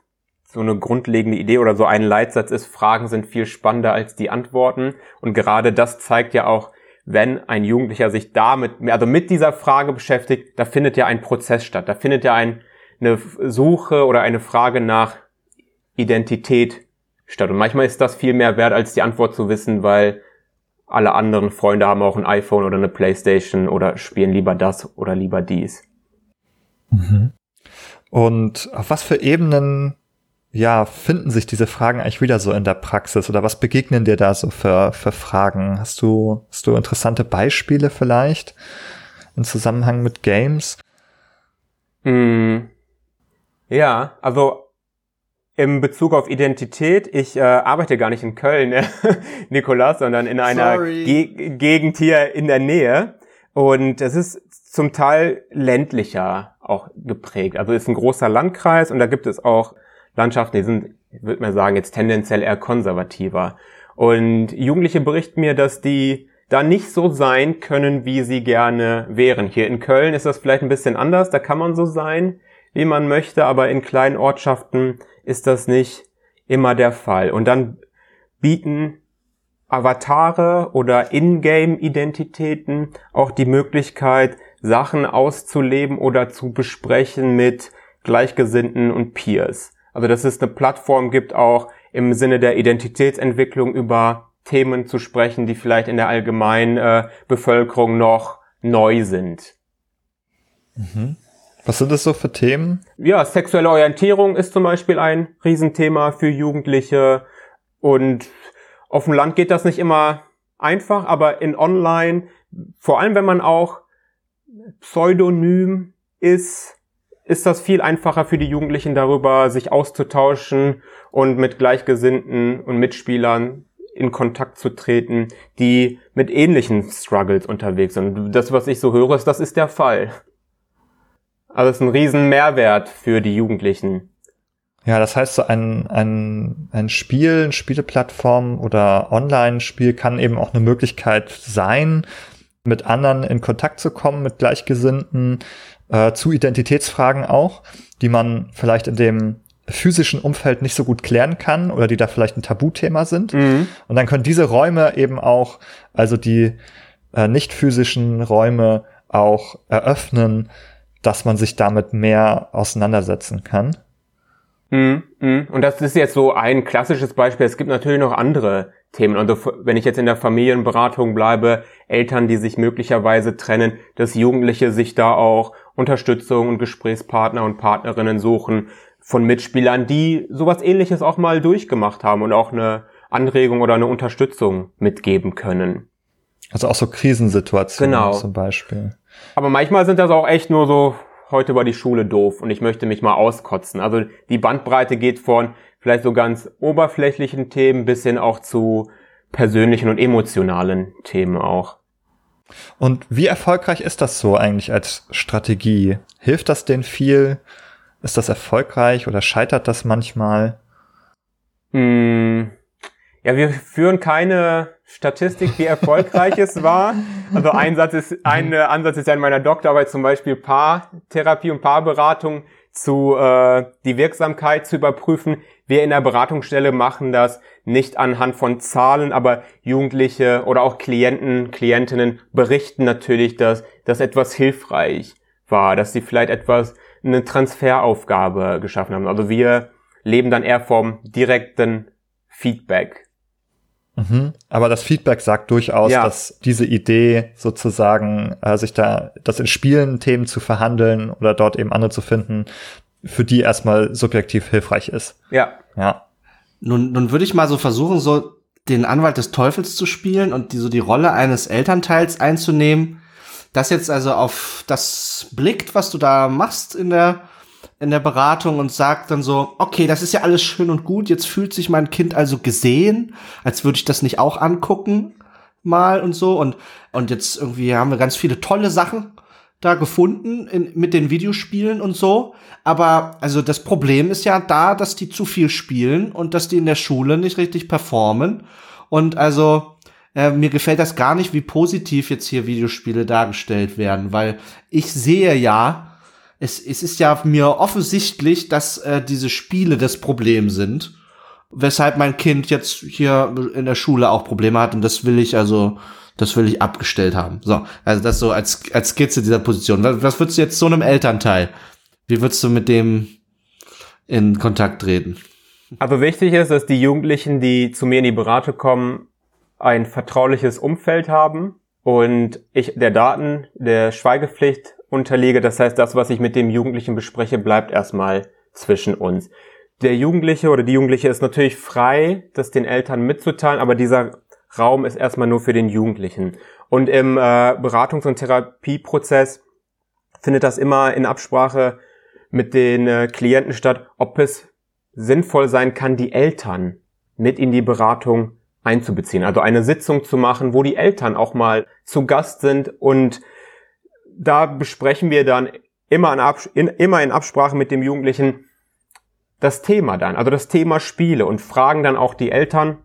so eine grundlegende Idee oder so ein Leitsatz ist, Fragen sind viel spannender als die Antworten. Und gerade das zeigt ja auch, wenn ein Jugendlicher sich damit, also mit dieser Frage beschäftigt, da findet ja ein Prozess statt. Da findet ja ein, eine Suche oder eine Frage nach Identität statt. Und manchmal ist das viel mehr wert, als die Antwort zu wissen, weil alle anderen Freunde haben auch ein iPhone oder eine Playstation oder spielen lieber das oder lieber dies. Mhm. Und auf was für Ebenen ja, finden sich diese Fragen eigentlich wieder so in der Praxis oder was begegnen dir da so für, für Fragen? Hast du, hast du interessante Beispiele vielleicht im Zusammenhang mit Games? Mm. Ja, also im Bezug auf Identität, ich äh, arbeite gar nicht in Köln, Nikolas, sondern in einer Ge Gegend hier in der Nähe. Und es ist zum Teil ländlicher auch geprägt. Also es ist ein großer Landkreis und da gibt es auch Landschaften, die sind, würde mal sagen, jetzt tendenziell eher konservativer. Und Jugendliche berichten mir, dass die da nicht so sein können, wie sie gerne wären. Hier in Köln ist das vielleicht ein bisschen anders, da kann man so sein, wie man möchte, aber in kleinen Ortschaften ist das nicht immer der Fall. Und dann bieten Avatare oder Ingame-Identitäten auch die Möglichkeit, Sachen auszuleben oder zu besprechen mit Gleichgesinnten und Peers. Also dass es eine Plattform gibt, auch im Sinne der Identitätsentwicklung über Themen zu sprechen, die vielleicht in der allgemeinen äh, Bevölkerung noch neu sind. Mhm. Was sind das so für Themen? Ja, sexuelle Orientierung ist zum Beispiel ein Riesenthema für Jugendliche und auf dem Land geht das nicht immer einfach, aber in Online, vor allem wenn man auch pseudonym ist, ist das viel einfacher für die Jugendlichen darüber, sich auszutauschen und mit Gleichgesinnten und Mitspielern in Kontakt zu treten, die mit ähnlichen Struggles unterwegs sind. Das, was ich so höre, ist, das ist der Fall. Also es ist ein riesen Mehrwert für die Jugendlichen. Ja, das heißt, so ein, ein, ein Spiel, eine Spieleplattform oder Online-Spiel kann eben auch eine Möglichkeit sein, mit anderen in Kontakt zu kommen, mit Gleichgesinnten, äh, zu Identitätsfragen auch, die man vielleicht in dem physischen Umfeld nicht so gut klären kann oder die da vielleicht ein Tabuthema sind. Mhm. Und dann können diese Räume eben auch, also die äh, nicht physischen Räume auch eröffnen, dass man sich damit mehr auseinandersetzen kann. Mhm, mhm. Und das ist jetzt so ein klassisches Beispiel. Es gibt natürlich noch andere Themen. Also wenn ich jetzt in der Familienberatung bleibe, Eltern, die sich möglicherweise trennen, dass Jugendliche sich da auch Unterstützung und Gesprächspartner und Partnerinnen suchen von Mitspielern, die sowas ähnliches auch mal durchgemacht haben und auch eine Anregung oder eine Unterstützung mitgeben können. Also auch so Krisensituationen genau. zum Beispiel. Aber manchmal sind das auch echt nur so, heute war die Schule doof und ich möchte mich mal auskotzen. Also die Bandbreite geht von vielleicht so ganz oberflächlichen Themen bis hin auch zu persönlichen und emotionalen Themen auch. Und wie erfolgreich ist das so eigentlich als Strategie? Hilft das denn viel? Ist das erfolgreich oder scheitert das manchmal? Hm. Ja, wir führen keine Statistik, wie erfolgreich es war. Also ein, Satz ist, ein Ansatz ist ja in meiner Doktorarbeit zum Beispiel Paartherapie und Paarberatung zu äh, die Wirksamkeit zu überprüfen. Wir in der Beratungsstelle machen das nicht anhand von Zahlen, aber Jugendliche oder auch Klienten, Klientinnen berichten natürlich, dass das etwas hilfreich war, dass sie vielleicht etwas eine Transferaufgabe geschaffen haben. Also wir leben dann eher vom direkten Feedback. Mhm. Aber das Feedback sagt durchaus, ja. dass diese Idee sozusagen, äh, sich da, das in Spielen Themen zu verhandeln oder dort eben andere zu finden, für die erstmal subjektiv hilfreich ist. Ja. Ja. Nun, nun würde ich mal so versuchen, so den Anwalt des Teufels zu spielen und die, so die Rolle eines Elternteils einzunehmen, das jetzt also auf das blickt, was du da machst in der in der Beratung und sagt dann so, okay, das ist ja alles schön und gut, jetzt fühlt sich mein Kind also gesehen, als würde ich das nicht auch angucken mal und so. Und und jetzt irgendwie haben wir ganz viele tolle Sachen da gefunden in, mit den Videospielen und so, aber also das Problem ist ja da, dass die zu viel spielen und dass die in der Schule nicht richtig performen. Und also äh, mir gefällt das gar nicht, wie positiv jetzt hier Videospiele dargestellt werden, weil ich sehe ja, es, es ist ja mir offensichtlich, dass äh, diese Spiele das Problem sind, weshalb mein Kind jetzt hier in der Schule auch Probleme hat und das will ich also, das will ich abgestellt haben. So, also das so als, als Skizze dieser Position. Was, was würdest du jetzt so einem Elternteil, wie würdest du mit dem in Kontakt treten? Aber wichtig ist, dass die Jugendlichen, die zu mir in die Beratung kommen, ein vertrauliches Umfeld haben und ich der Daten, der Schweigepflicht unterliege. Das heißt, das, was ich mit dem Jugendlichen bespreche, bleibt erstmal zwischen uns. Der Jugendliche oder die Jugendliche ist natürlich frei, das den Eltern mitzuteilen, aber dieser Raum ist erstmal nur für den Jugendlichen. Und im äh, Beratungs- und Therapieprozess findet das immer in Absprache mit den äh, Klienten statt, ob es sinnvoll sein kann, die Eltern mit in die Beratung einzubeziehen. Also eine Sitzung zu machen, wo die Eltern auch mal zu Gast sind und da besprechen wir dann immer in, Abs in, immer in Absprache mit dem Jugendlichen das Thema dann, also das Thema Spiele und fragen dann auch die Eltern,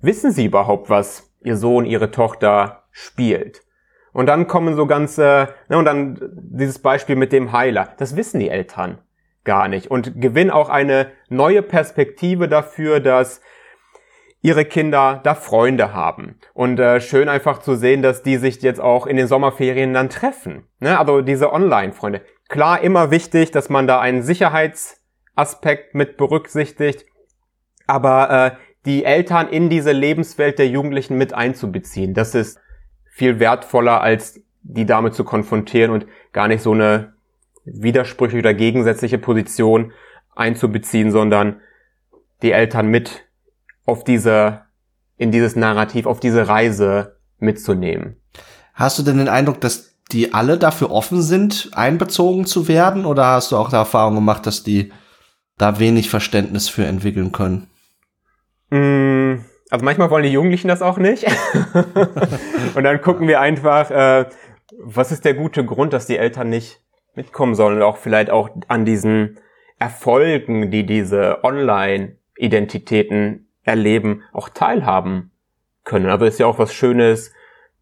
wissen sie überhaupt, was ihr Sohn, ihre Tochter spielt. Und dann kommen so ganze, ne, und dann dieses Beispiel mit dem Heiler. Das wissen die Eltern gar nicht und gewinnen auch eine neue Perspektive dafür, dass ihre Kinder da Freunde haben. Und äh, schön einfach zu sehen, dass die sich jetzt auch in den Sommerferien dann treffen. Ne? Also diese Online-Freunde. Klar, immer wichtig, dass man da einen Sicherheitsaspekt mit berücksichtigt, aber äh, die Eltern in diese Lebenswelt der Jugendlichen mit einzubeziehen, das ist viel wertvoller, als die damit zu konfrontieren und gar nicht so eine widersprüchliche oder gegensätzliche Position einzubeziehen, sondern die Eltern mit auf diese, in dieses Narrativ, auf diese Reise mitzunehmen. Hast du denn den Eindruck, dass die alle dafür offen sind, einbezogen zu werden? Oder hast du auch die Erfahrung gemacht, dass die da wenig Verständnis für entwickeln können? Mm, also manchmal wollen die Jugendlichen das auch nicht. und dann gucken wir einfach, äh, was ist der gute Grund, dass die Eltern nicht mitkommen sollen und auch vielleicht auch an diesen Erfolgen, die diese Online-Identitäten erleben, auch teilhaben können. Aber es ist ja auch was Schönes,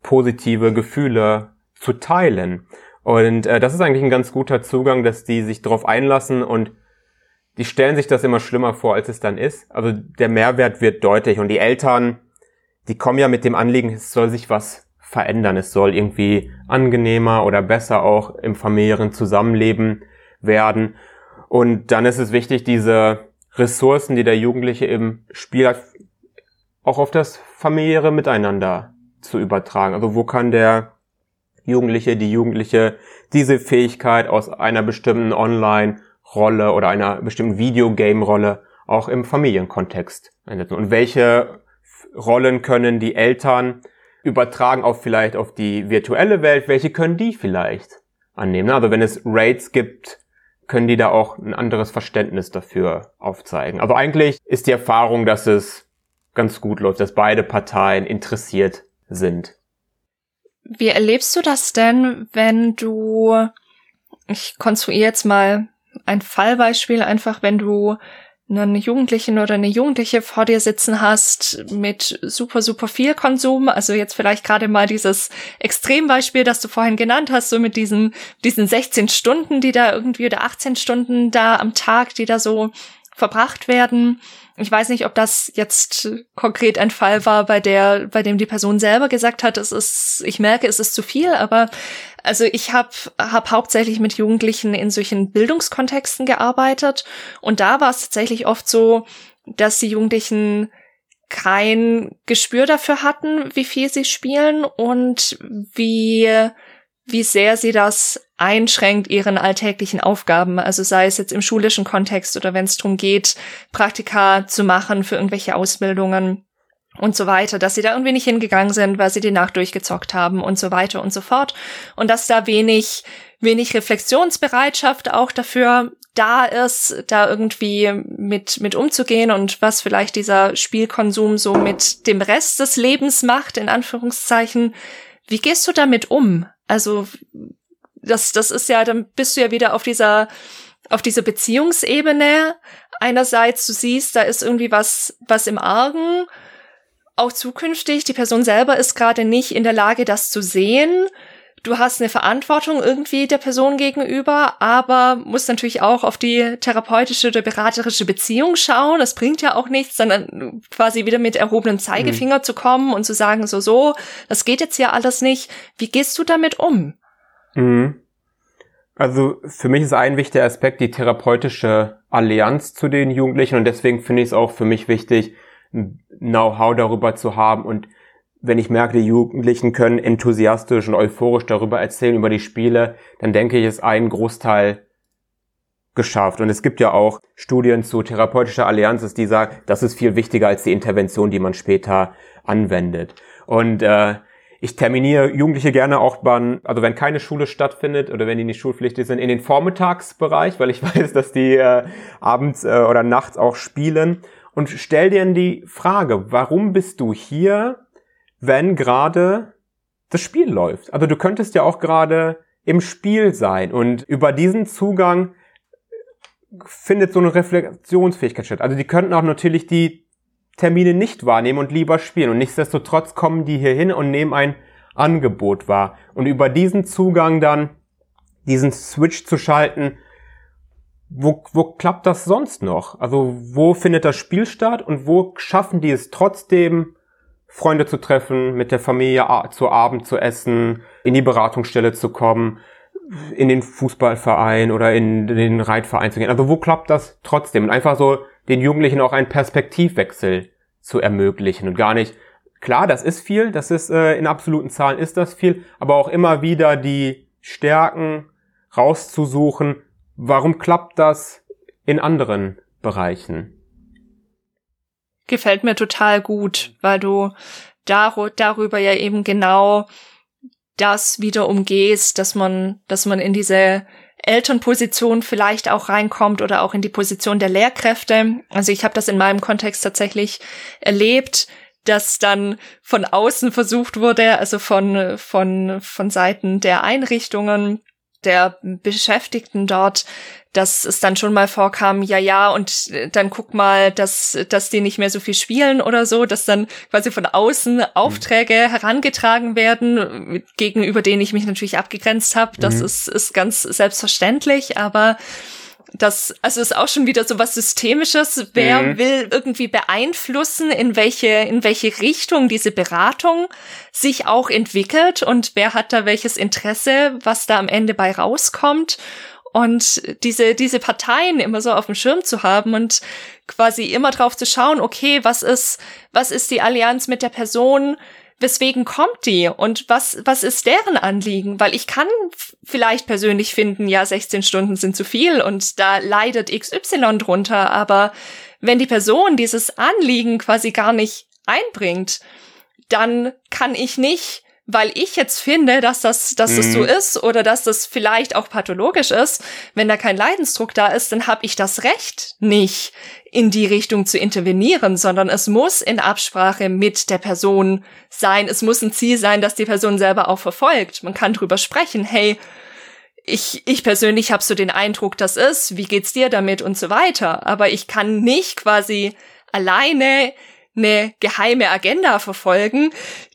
positive Gefühle zu teilen. Und äh, das ist eigentlich ein ganz guter Zugang, dass die sich darauf einlassen und die stellen sich das immer schlimmer vor, als es dann ist. Also der Mehrwert wird deutlich und die Eltern, die kommen ja mit dem Anliegen, es soll sich was verändern, es soll irgendwie angenehmer oder besser auch im familiären Zusammenleben werden. Und dann ist es wichtig, diese Ressourcen, die der Jugendliche im Spiel hat, auch auf das familiäre Miteinander zu übertragen. Also wo kann der Jugendliche, die Jugendliche diese Fähigkeit aus einer bestimmten Online- Rolle oder einer bestimmten Videogame-Rolle auch im Familienkontext einsetzen. Und welche Rollen können die Eltern übertragen auf vielleicht auf die virtuelle Welt? Welche können die vielleicht annehmen? Also wenn es Raids gibt, können die da auch ein anderes Verständnis dafür aufzeigen. Also eigentlich ist die Erfahrung, dass es ganz gut läuft, dass beide Parteien interessiert sind. Wie erlebst du das denn, wenn du, ich konstruiere jetzt mal ein Fallbeispiel einfach, wenn du einen Jugendlichen oder eine Jugendliche vor dir sitzen hast mit super, super viel Konsum. Also jetzt vielleicht gerade mal dieses Extrembeispiel, das du vorhin genannt hast, so mit diesen, diesen 16 Stunden, die da irgendwie oder 18 Stunden da am Tag, die da so verbracht werden. Ich weiß nicht, ob das jetzt konkret ein Fall war, bei der, bei dem die Person selber gesagt hat, es ist, ich merke, es ist zu viel, aber also ich habe hab hauptsächlich mit Jugendlichen in solchen Bildungskontexten gearbeitet. Und da war es tatsächlich oft so, dass die Jugendlichen kein Gespür dafür hatten, wie viel sie spielen und wie wie sehr sie das einschränkt ihren alltäglichen Aufgaben, also sei es jetzt im schulischen Kontext oder wenn es darum geht, Praktika zu machen für irgendwelche Ausbildungen und so weiter, dass sie da irgendwie nicht hingegangen sind, weil sie die Nacht durchgezockt haben und so weiter und so fort und dass da wenig wenig Reflexionsbereitschaft auch dafür da ist, da irgendwie mit mit umzugehen und was vielleicht dieser Spielkonsum so mit dem Rest des Lebens macht in Anführungszeichen. Wie gehst du damit um? Also das, das ist ja, dann bist du ja wieder auf dieser, auf dieser Beziehungsebene. Einerseits, du siehst, da ist irgendwie was, was im Argen. Auch zukünftig, die Person selber ist gerade nicht in der Lage, das zu sehen du hast eine Verantwortung irgendwie der Person gegenüber, aber musst natürlich auch auf die therapeutische oder beraterische Beziehung schauen. Das bringt ja auch nichts, sondern quasi wieder mit erhobenem Zeigefinger mhm. zu kommen und zu sagen, so, so, das geht jetzt ja alles nicht. Wie gehst du damit um? Mhm. Also für mich ist ein wichtiger Aspekt die therapeutische Allianz zu den Jugendlichen und deswegen finde ich es auch für mich wichtig, Know-how darüber zu haben und wenn ich merke, die Jugendlichen können enthusiastisch und euphorisch darüber erzählen, über die Spiele, dann denke ich, ist ein Großteil geschafft. Und es gibt ja auch Studien zu therapeutischer Allianz, die sagen, das ist viel wichtiger als die Intervention, die man später anwendet. Und äh, ich terminiere Jugendliche gerne auch beim, also wenn keine Schule stattfindet oder wenn die nicht schulpflichtig sind, in den Vormittagsbereich, weil ich weiß, dass die äh, abends äh, oder nachts auch spielen. Und stell dir die Frage, warum bist du hier? wenn gerade das Spiel läuft. Also du könntest ja auch gerade im Spiel sein und über diesen Zugang findet so eine Reflexionsfähigkeit statt. Also die könnten auch natürlich die Termine nicht wahrnehmen und lieber spielen und nichtsdestotrotz kommen die hier hin und nehmen ein Angebot war. Und über diesen Zugang dann, diesen Switch zu schalten, wo, wo klappt das sonst noch? Also wo findet das Spiel statt und wo schaffen die es trotzdem, Freunde zu treffen, mit der Familie zu Abend zu essen, in die Beratungsstelle zu kommen, in den Fußballverein oder in den Reitverein zu gehen. Also wo klappt das trotzdem? Und einfach so den Jugendlichen auch einen Perspektivwechsel zu ermöglichen und gar nicht, klar, das ist viel, das ist äh, in absoluten Zahlen ist das viel, aber auch immer wieder die Stärken rauszusuchen, warum klappt das in anderen Bereichen? Gefällt mir total gut, weil du dar darüber ja eben genau das wieder umgehst, dass man, dass man in diese Elternposition vielleicht auch reinkommt oder auch in die Position der Lehrkräfte. Also ich habe das in meinem Kontext tatsächlich erlebt, dass dann von außen versucht wurde, also von, von, von Seiten der Einrichtungen, der Beschäftigten dort, dass es dann schon mal vorkam, ja, ja, und dann guck mal, dass, dass die nicht mehr so viel spielen oder so, dass dann quasi von außen Aufträge mhm. herangetragen werden, gegenüber denen ich mich natürlich abgegrenzt habe. Das mhm. ist, ist ganz selbstverständlich, aber das, also ist auch schon wieder so was Systemisches. Wer mhm. will irgendwie beeinflussen, in welche, in welche Richtung diese Beratung sich auch entwickelt und wer hat da welches Interesse, was da am Ende bei rauskommt? Und diese, diese Parteien immer so auf dem Schirm zu haben und quasi immer drauf zu schauen, okay, was ist, was ist die Allianz mit der Person, weswegen kommt die und was, was ist deren Anliegen? Weil ich kann vielleicht persönlich finden, ja, 16 Stunden sind zu viel und da leidet XY drunter, aber wenn die Person dieses Anliegen quasi gar nicht einbringt, dann kann ich nicht weil ich jetzt finde, dass das, dass mhm. das so mhm. ist oder dass das vielleicht auch pathologisch ist, wenn da kein Leidensdruck da ist, dann habe ich das Recht nicht in die Richtung zu intervenieren, sondern es muss in Absprache mit der Person sein. Es muss ein Ziel sein, das die Person selber auch verfolgt. Man kann drüber sprechen, hey, ich, ich persönlich habe so den Eindruck, das ist, wie geht's dir damit und so weiter. Aber ich kann nicht quasi alleine eine geheime Agenda verfolgen,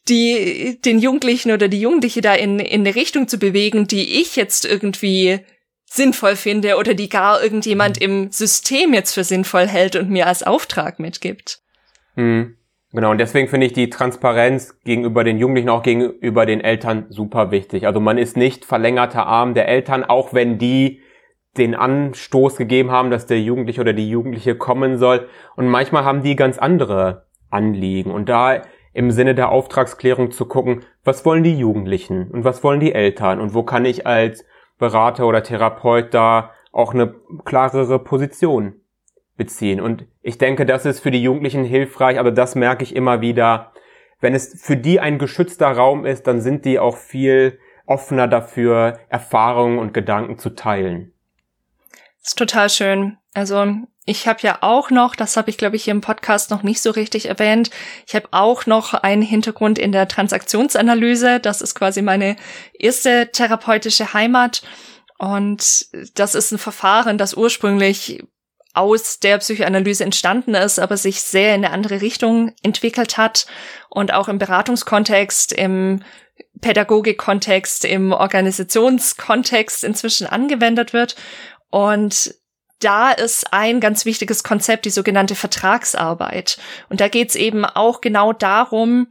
die den Jugendlichen oder die Jugendliche da in, in eine Richtung zu bewegen, die ich jetzt irgendwie sinnvoll finde oder die gar irgendjemand im System jetzt für sinnvoll hält und mir als Auftrag mitgibt. Hm. Genau, und deswegen finde ich die Transparenz gegenüber den Jugendlichen, auch gegenüber den Eltern super wichtig. Also man ist nicht verlängerter Arm der Eltern, auch wenn die den Anstoß gegeben haben, dass der Jugendliche oder die Jugendliche kommen soll. Und manchmal haben die ganz andere Anliegen. Und da im Sinne der Auftragsklärung zu gucken, was wollen die Jugendlichen und was wollen die Eltern und wo kann ich als Berater oder Therapeut da auch eine klarere Position beziehen. Und ich denke, das ist für die Jugendlichen hilfreich, aber das merke ich immer wieder. Wenn es für die ein geschützter Raum ist, dann sind die auch viel offener dafür, Erfahrungen und Gedanken zu teilen. Das ist total schön. Also ich habe ja auch noch, das habe ich glaube ich hier im Podcast noch nicht so richtig erwähnt, ich habe auch noch einen Hintergrund in der Transaktionsanalyse. Das ist quasi meine erste therapeutische Heimat. Und das ist ein Verfahren, das ursprünglich aus der Psychoanalyse entstanden ist, aber sich sehr in eine andere Richtung entwickelt hat und auch im Beratungskontext, im Pädagogikkontext, im Organisationskontext inzwischen angewendet wird. Und da ist ein ganz wichtiges Konzept die sogenannte Vertragsarbeit. Und da geht's eben auch genau darum,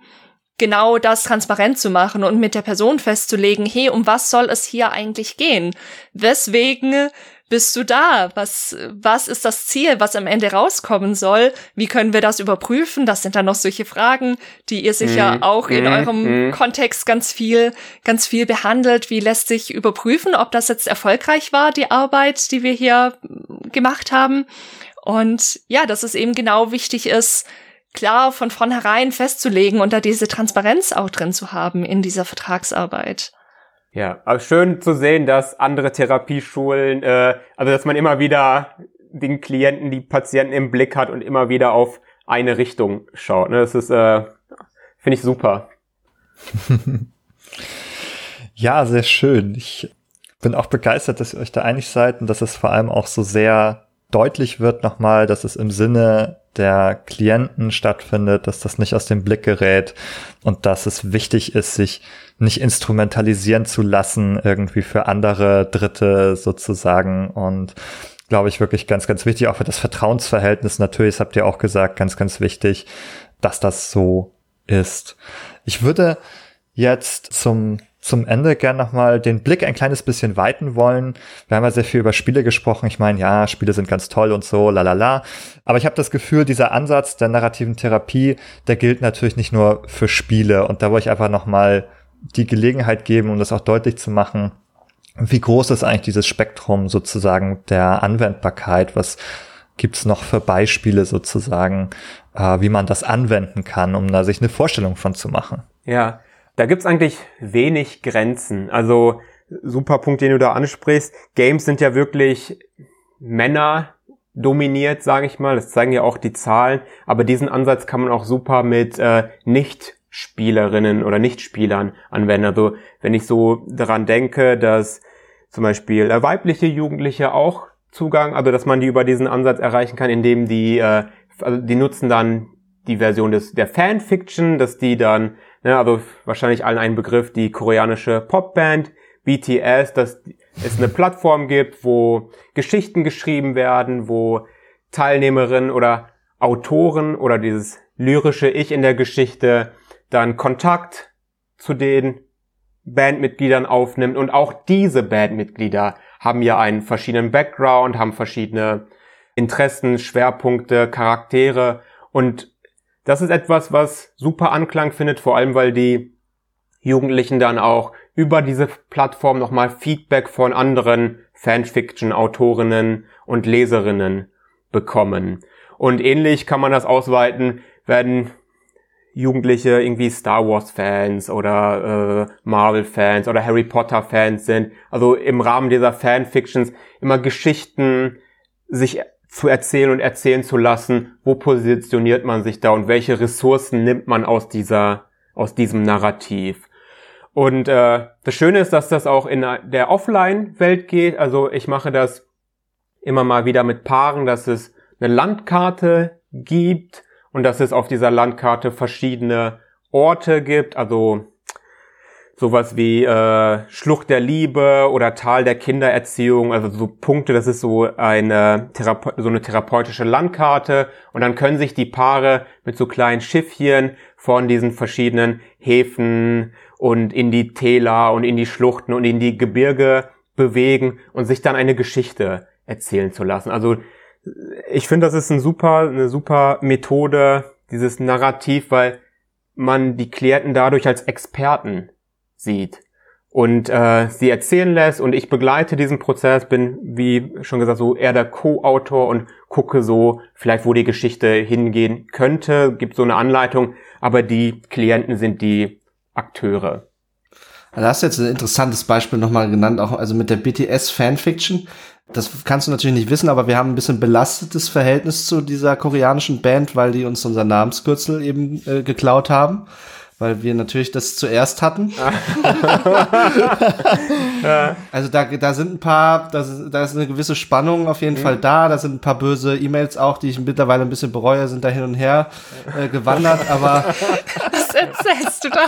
genau das transparent zu machen und mit der Person festzulegen, hey, um was soll es hier eigentlich gehen? Weswegen bist du da? Was, was ist das Ziel, was am Ende rauskommen soll? Wie können wir das überprüfen? Das sind dann noch solche Fragen, die ihr sicher mm, auch in mm, eurem mm. Kontext ganz viel, ganz viel behandelt. Wie lässt sich überprüfen, ob das jetzt erfolgreich war, die Arbeit, die wir hier gemacht haben? Und ja, dass es eben genau wichtig ist, klar von vornherein festzulegen und da diese Transparenz auch drin zu haben in dieser Vertragsarbeit. Ja, aber schön zu sehen, dass andere Therapieschulen, äh, also dass man immer wieder den Klienten, die Patienten im Blick hat und immer wieder auf eine Richtung schaut. Ne? Das ist, äh, finde ich super. ja, sehr schön. Ich bin auch begeistert, dass ihr euch da einig seid und dass es vor allem auch so sehr deutlich wird nochmal, dass es im Sinne der Klienten stattfindet, dass das nicht aus dem Blick gerät und dass es wichtig ist, sich nicht instrumentalisieren zu lassen, irgendwie für andere Dritte sozusagen und glaube ich wirklich ganz, ganz wichtig, auch für das Vertrauensverhältnis natürlich, das habt ihr auch gesagt, ganz, ganz wichtig, dass das so ist. Ich würde jetzt zum zum Ende gern nochmal den Blick ein kleines bisschen weiten wollen. Wir haben ja sehr viel über Spiele gesprochen. Ich meine, ja, Spiele sind ganz toll und so, la la la. Aber ich habe das Gefühl, dieser Ansatz der narrativen Therapie, der gilt natürlich nicht nur für Spiele. Und da wollte ich einfach nochmal die Gelegenheit geben, um das auch deutlich zu machen, wie groß ist eigentlich dieses Spektrum sozusagen der Anwendbarkeit? Was gibt's noch für Beispiele sozusagen, äh, wie man das anwenden kann, um da sich eine Vorstellung von zu machen? Ja, da gibt's eigentlich wenig Grenzen. Also super Punkt, den du da ansprichst. Games sind ja wirklich Männer dominiert, sage ich mal. Das zeigen ja auch die Zahlen. Aber diesen Ansatz kann man auch super mit äh, Nicht-Spielerinnen oder Nichtspielern anwenden. Also wenn ich so daran denke, dass zum Beispiel äh, weibliche Jugendliche auch Zugang, also dass man die über diesen Ansatz erreichen kann, indem die, äh, also die nutzen dann die Version des der Fanfiction, dass die dann Ne, also wahrscheinlich allen ein Begriff, die koreanische Popband BTS, dass es eine Plattform gibt, wo Geschichten geschrieben werden, wo Teilnehmerinnen oder Autoren oder dieses lyrische Ich in der Geschichte dann Kontakt zu den Bandmitgliedern aufnimmt. Und auch diese Bandmitglieder haben ja einen verschiedenen Background, haben verschiedene Interessen, Schwerpunkte, Charaktere. Und das ist etwas, was super Anklang findet, vor allem weil die Jugendlichen dann auch über diese Plattform nochmal Feedback von anderen Fanfiction-Autorinnen und Leserinnen bekommen. Und ähnlich kann man das ausweiten, wenn Jugendliche irgendwie Star Wars Fans oder äh, Marvel Fans oder Harry Potter Fans sind. Also im Rahmen dieser Fanfictions immer Geschichten sich zu erzählen und erzählen zu lassen, wo positioniert man sich da und welche Ressourcen nimmt man aus dieser, aus diesem Narrativ. Und äh, das Schöne ist, dass das auch in der Offline-Welt geht. Also ich mache das immer mal wieder mit Paaren, dass es eine Landkarte gibt und dass es auf dieser Landkarte verschiedene Orte gibt, also sowas wie äh, Schlucht der Liebe oder Tal der Kindererziehung, also so Punkte, das ist so eine, Therape so eine therapeutische Landkarte und dann können sich die Paare mit so kleinen Schiffchen von diesen verschiedenen Häfen und in die Täler und in die Schluchten und in die Gebirge bewegen und sich dann eine Geschichte erzählen zu lassen. Also ich finde, das ist ein super, eine super Methode, dieses Narrativ, weil man die Klienten dadurch als Experten sieht und äh, sie erzählen lässt und ich begleite diesen Prozess, bin wie schon gesagt so eher der Co-Autor und gucke so vielleicht, wo die Geschichte hingehen könnte, gibt so eine Anleitung, aber die Klienten sind die Akteure. Also hast du jetzt ein interessantes Beispiel nochmal genannt, auch also mit der BTS Fanfiction. Das kannst du natürlich nicht wissen, aber wir haben ein bisschen belastetes Verhältnis zu dieser koreanischen Band, weil die uns unser Namenskürzel eben äh, geklaut haben weil wir natürlich das zuerst hatten. also da, da sind ein paar, da, da ist eine gewisse Spannung auf jeden mhm. Fall da. Da sind ein paar böse E-Mails auch, die ich mittlerweile ein bisschen bereue, sind da hin und her äh, gewandert, aber. Was erzählst du da?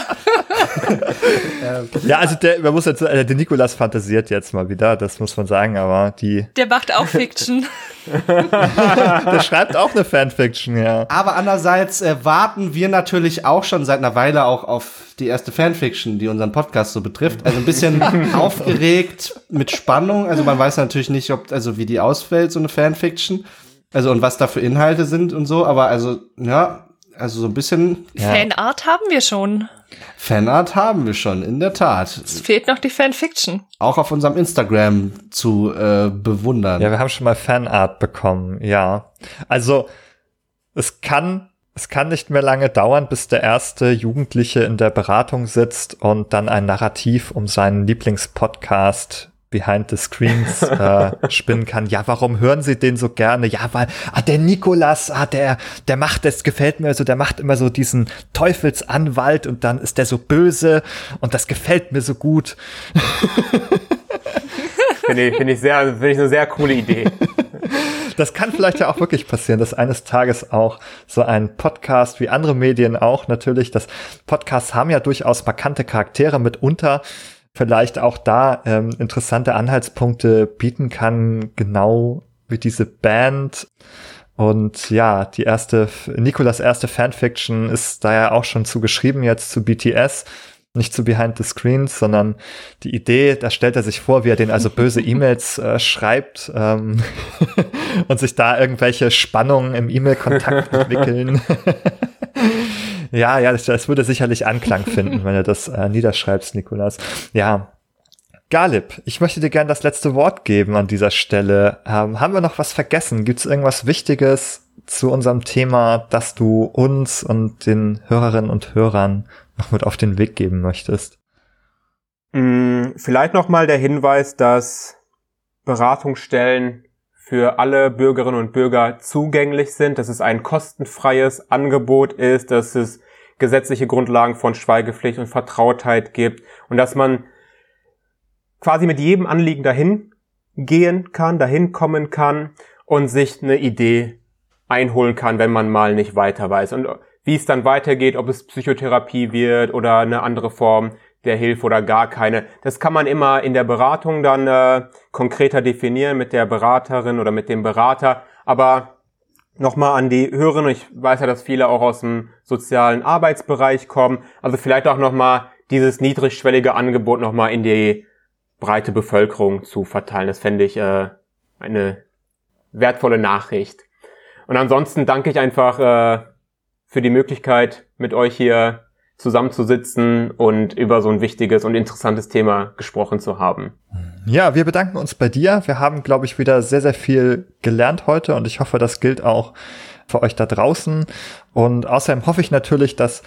ja, also der, man muss jetzt, äh, der Nikolas fantasiert jetzt mal wieder, das muss man sagen, aber die. Der macht auch Fiction. der schreibt auch eine Fanfiction, ja. Aber andererseits äh, warten wir natürlich auch schon seit einer Weile auch auf die erste Fanfiction, die unseren Podcast so betrifft. Also ein bisschen aufgeregt mit Spannung. Also man weiß natürlich nicht, ob, also wie die ausfällt, so eine Fanfiction. Also und was da für Inhalte sind und so. Aber also, ja, also so ein bisschen. Ja. Fanart haben wir schon. Fanart haben wir schon, in der Tat. Es fehlt noch die Fanfiction. Auch auf unserem Instagram zu äh, bewundern. Ja, wir haben schon mal Fanart bekommen, ja. Also, es kann, es kann nicht mehr lange dauern, bis der erste Jugendliche in der Beratung sitzt und dann ein Narrativ um seinen Lieblingspodcast behind the screens äh, spinnen kann. Ja, warum hören Sie den so gerne? Ja, weil ah, der Nikolas, ah, der, der macht, das gefällt mir so, der macht immer so diesen Teufelsanwalt und dann ist der so böse und das gefällt mir so gut. Finde ich, finde ich sehr, finde ich eine sehr coole Idee. das kann vielleicht ja auch wirklich passieren, dass eines Tages auch so ein Podcast wie andere Medien auch natürlich, das Podcasts haben ja durchaus markante Charaktere mitunter, vielleicht auch da ähm, interessante Anhaltspunkte bieten kann, genau wie diese Band. Und ja, die erste, Nikolas erste Fanfiction ist da ja auch schon zugeschrieben jetzt zu BTS nicht zu Behind the Screens, sondern die Idee, da stellt er sich vor, wie er den also böse E-Mails äh, schreibt ähm, und sich da irgendwelche Spannungen im E-Mail-Kontakt entwickeln. ja, ja, das, das, würde sicherlich Anklang finden, wenn er das äh, niederschreibst, Nikolas. Ja. Galib, ich möchte dir gerne das letzte Wort geben an dieser Stelle. Ähm, haben wir noch was vergessen? Gibt es irgendwas Wichtiges zu unserem Thema, das du uns und den Hörerinnen und Hörern noch mit auf den Weg geben möchtest? Mm, vielleicht noch mal der Hinweis, dass Beratungsstellen für alle Bürgerinnen und Bürger zugänglich sind, dass es ein kostenfreies Angebot ist, dass es gesetzliche Grundlagen von Schweigepflicht und Vertrautheit gibt und dass man quasi mit jedem Anliegen dahin gehen kann, dahin kommen kann und sich eine Idee einholen kann, wenn man mal nicht weiter weiß. Und wie es dann weitergeht, ob es Psychotherapie wird oder eine andere Form der Hilfe oder gar keine. Das kann man immer in der Beratung dann äh, konkreter definieren mit der Beraterin oder mit dem Berater. Aber nochmal an die Hörerinnen, ich weiß ja, dass viele auch aus dem sozialen Arbeitsbereich kommen. Also vielleicht auch nochmal dieses niedrigschwellige Angebot nochmal in die breite Bevölkerung zu verteilen. Das fände ich äh, eine wertvolle Nachricht. Und ansonsten danke ich einfach äh, für die Möglichkeit, mit euch hier zusammenzusitzen und über so ein wichtiges und interessantes Thema gesprochen zu haben. Ja, wir bedanken uns bei dir. Wir haben, glaube ich, wieder sehr, sehr viel gelernt heute und ich hoffe, das gilt auch für euch da draußen. Und außerdem hoffe ich natürlich, dass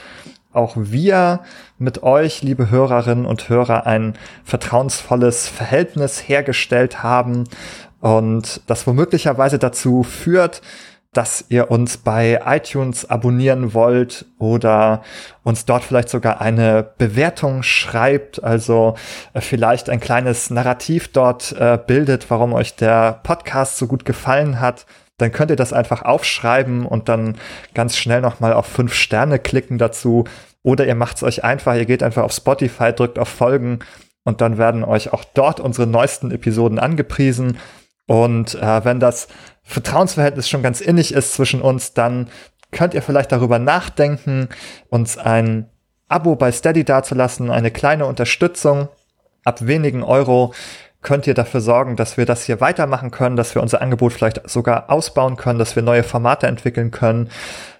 auch wir mit euch, liebe Hörerinnen und Hörer, ein vertrauensvolles Verhältnis hergestellt haben und das womöglicherweise dazu führt, dass ihr uns bei iTunes abonnieren wollt oder uns dort vielleicht sogar eine Bewertung schreibt, also äh, vielleicht ein kleines Narrativ dort äh, bildet, warum euch der Podcast so gut gefallen hat, dann könnt ihr das einfach aufschreiben und dann ganz schnell nochmal auf fünf Sterne klicken dazu. Oder ihr macht es euch einfach, ihr geht einfach auf Spotify, drückt auf Folgen und dann werden euch auch dort unsere neuesten Episoden angepriesen. Und äh, wenn das Vertrauensverhältnis schon ganz innig ist zwischen uns, dann könnt ihr vielleicht darüber nachdenken, uns ein Abo bei Steady dazulassen, eine kleine Unterstützung. Ab wenigen Euro könnt ihr dafür sorgen, dass wir das hier weitermachen können, dass wir unser Angebot vielleicht sogar ausbauen können, dass wir neue Formate entwickeln können.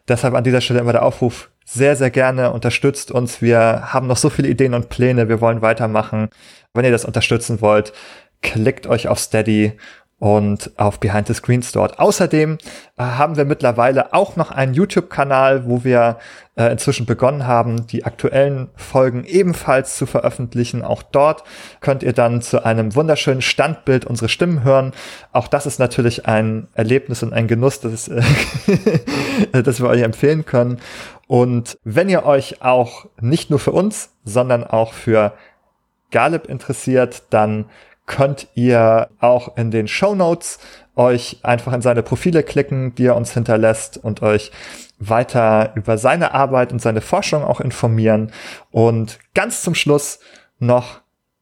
Deshalb an dieser Stelle immer der Aufruf, sehr, sehr gerne unterstützt uns. Wir haben noch so viele Ideen und Pläne. Wir wollen weitermachen. Wenn ihr das unterstützen wollt, klickt euch auf Steady und auf Behind the Screens dort. Außerdem äh, haben wir mittlerweile auch noch einen YouTube-Kanal, wo wir äh, inzwischen begonnen haben, die aktuellen Folgen ebenfalls zu veröffentlichen. Auch dort könnt ihr dann zu einem wunderschönen Standbild unsere Stimmen hören. Auch das ist natürlich ein Erlebnis und ein Genuss, das, äh, das wir euch empfehlen können. Und wenn ihr euch auch nicht nur für uns, sondern auch für Galib interessiert, dann könnt ihr auch in den Show Notes euch einfach in seine Profile klicken, die er uns hinterlässt und euch weiter über seine Arbeit und seine Forschung auch informieren. Und ganz zum Schluss noch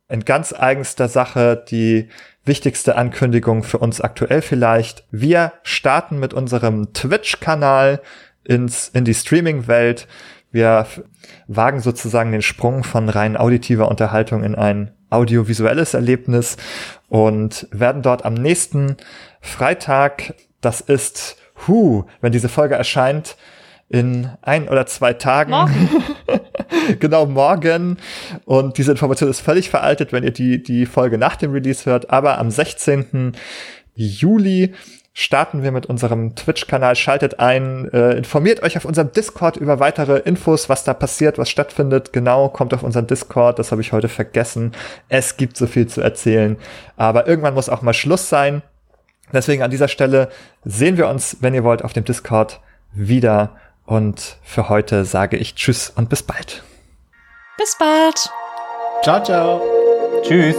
in ganz eigenster Sache die wichtigste Ankündigung für uns aktuell vielleicht. Wir starten mit unserem Twitch-Kanal ins, in die Streaming-Welt. Wir wagen sozusagen den Sprung von rein auditiver Unterhaltung in ein audiovisuelles Erlebnis und werden dort am nächsten Freitag, das ist, hu, wenn diese Folge erscheint, in ein oder zwei Tagen. Morgen. genau, morgen. Und diese Information ist völlig veraltet, wenn ihr die, die Folge nach dem Release hört. Aber am 16. Juli starten wir mit unserem Twitch-Kanal. Schaltet ein, äh, informiert euch auf unserem Discord über weitere Infos, was da passiert, was stattfindet. Genau, kommt auf unseren Discord. Das habe ich heute vergessen. Es gibt so viel zu erzählen. Aber irgendwann muss auch mal Schluss sein. Deswegen an dieser Stelle sehen wir uns, wenn ihr wollt, auf dem Discord wieder. Und für heute sage ich Tschüss und bis bald. Bis bald. Ciao, ciao. Tschüss.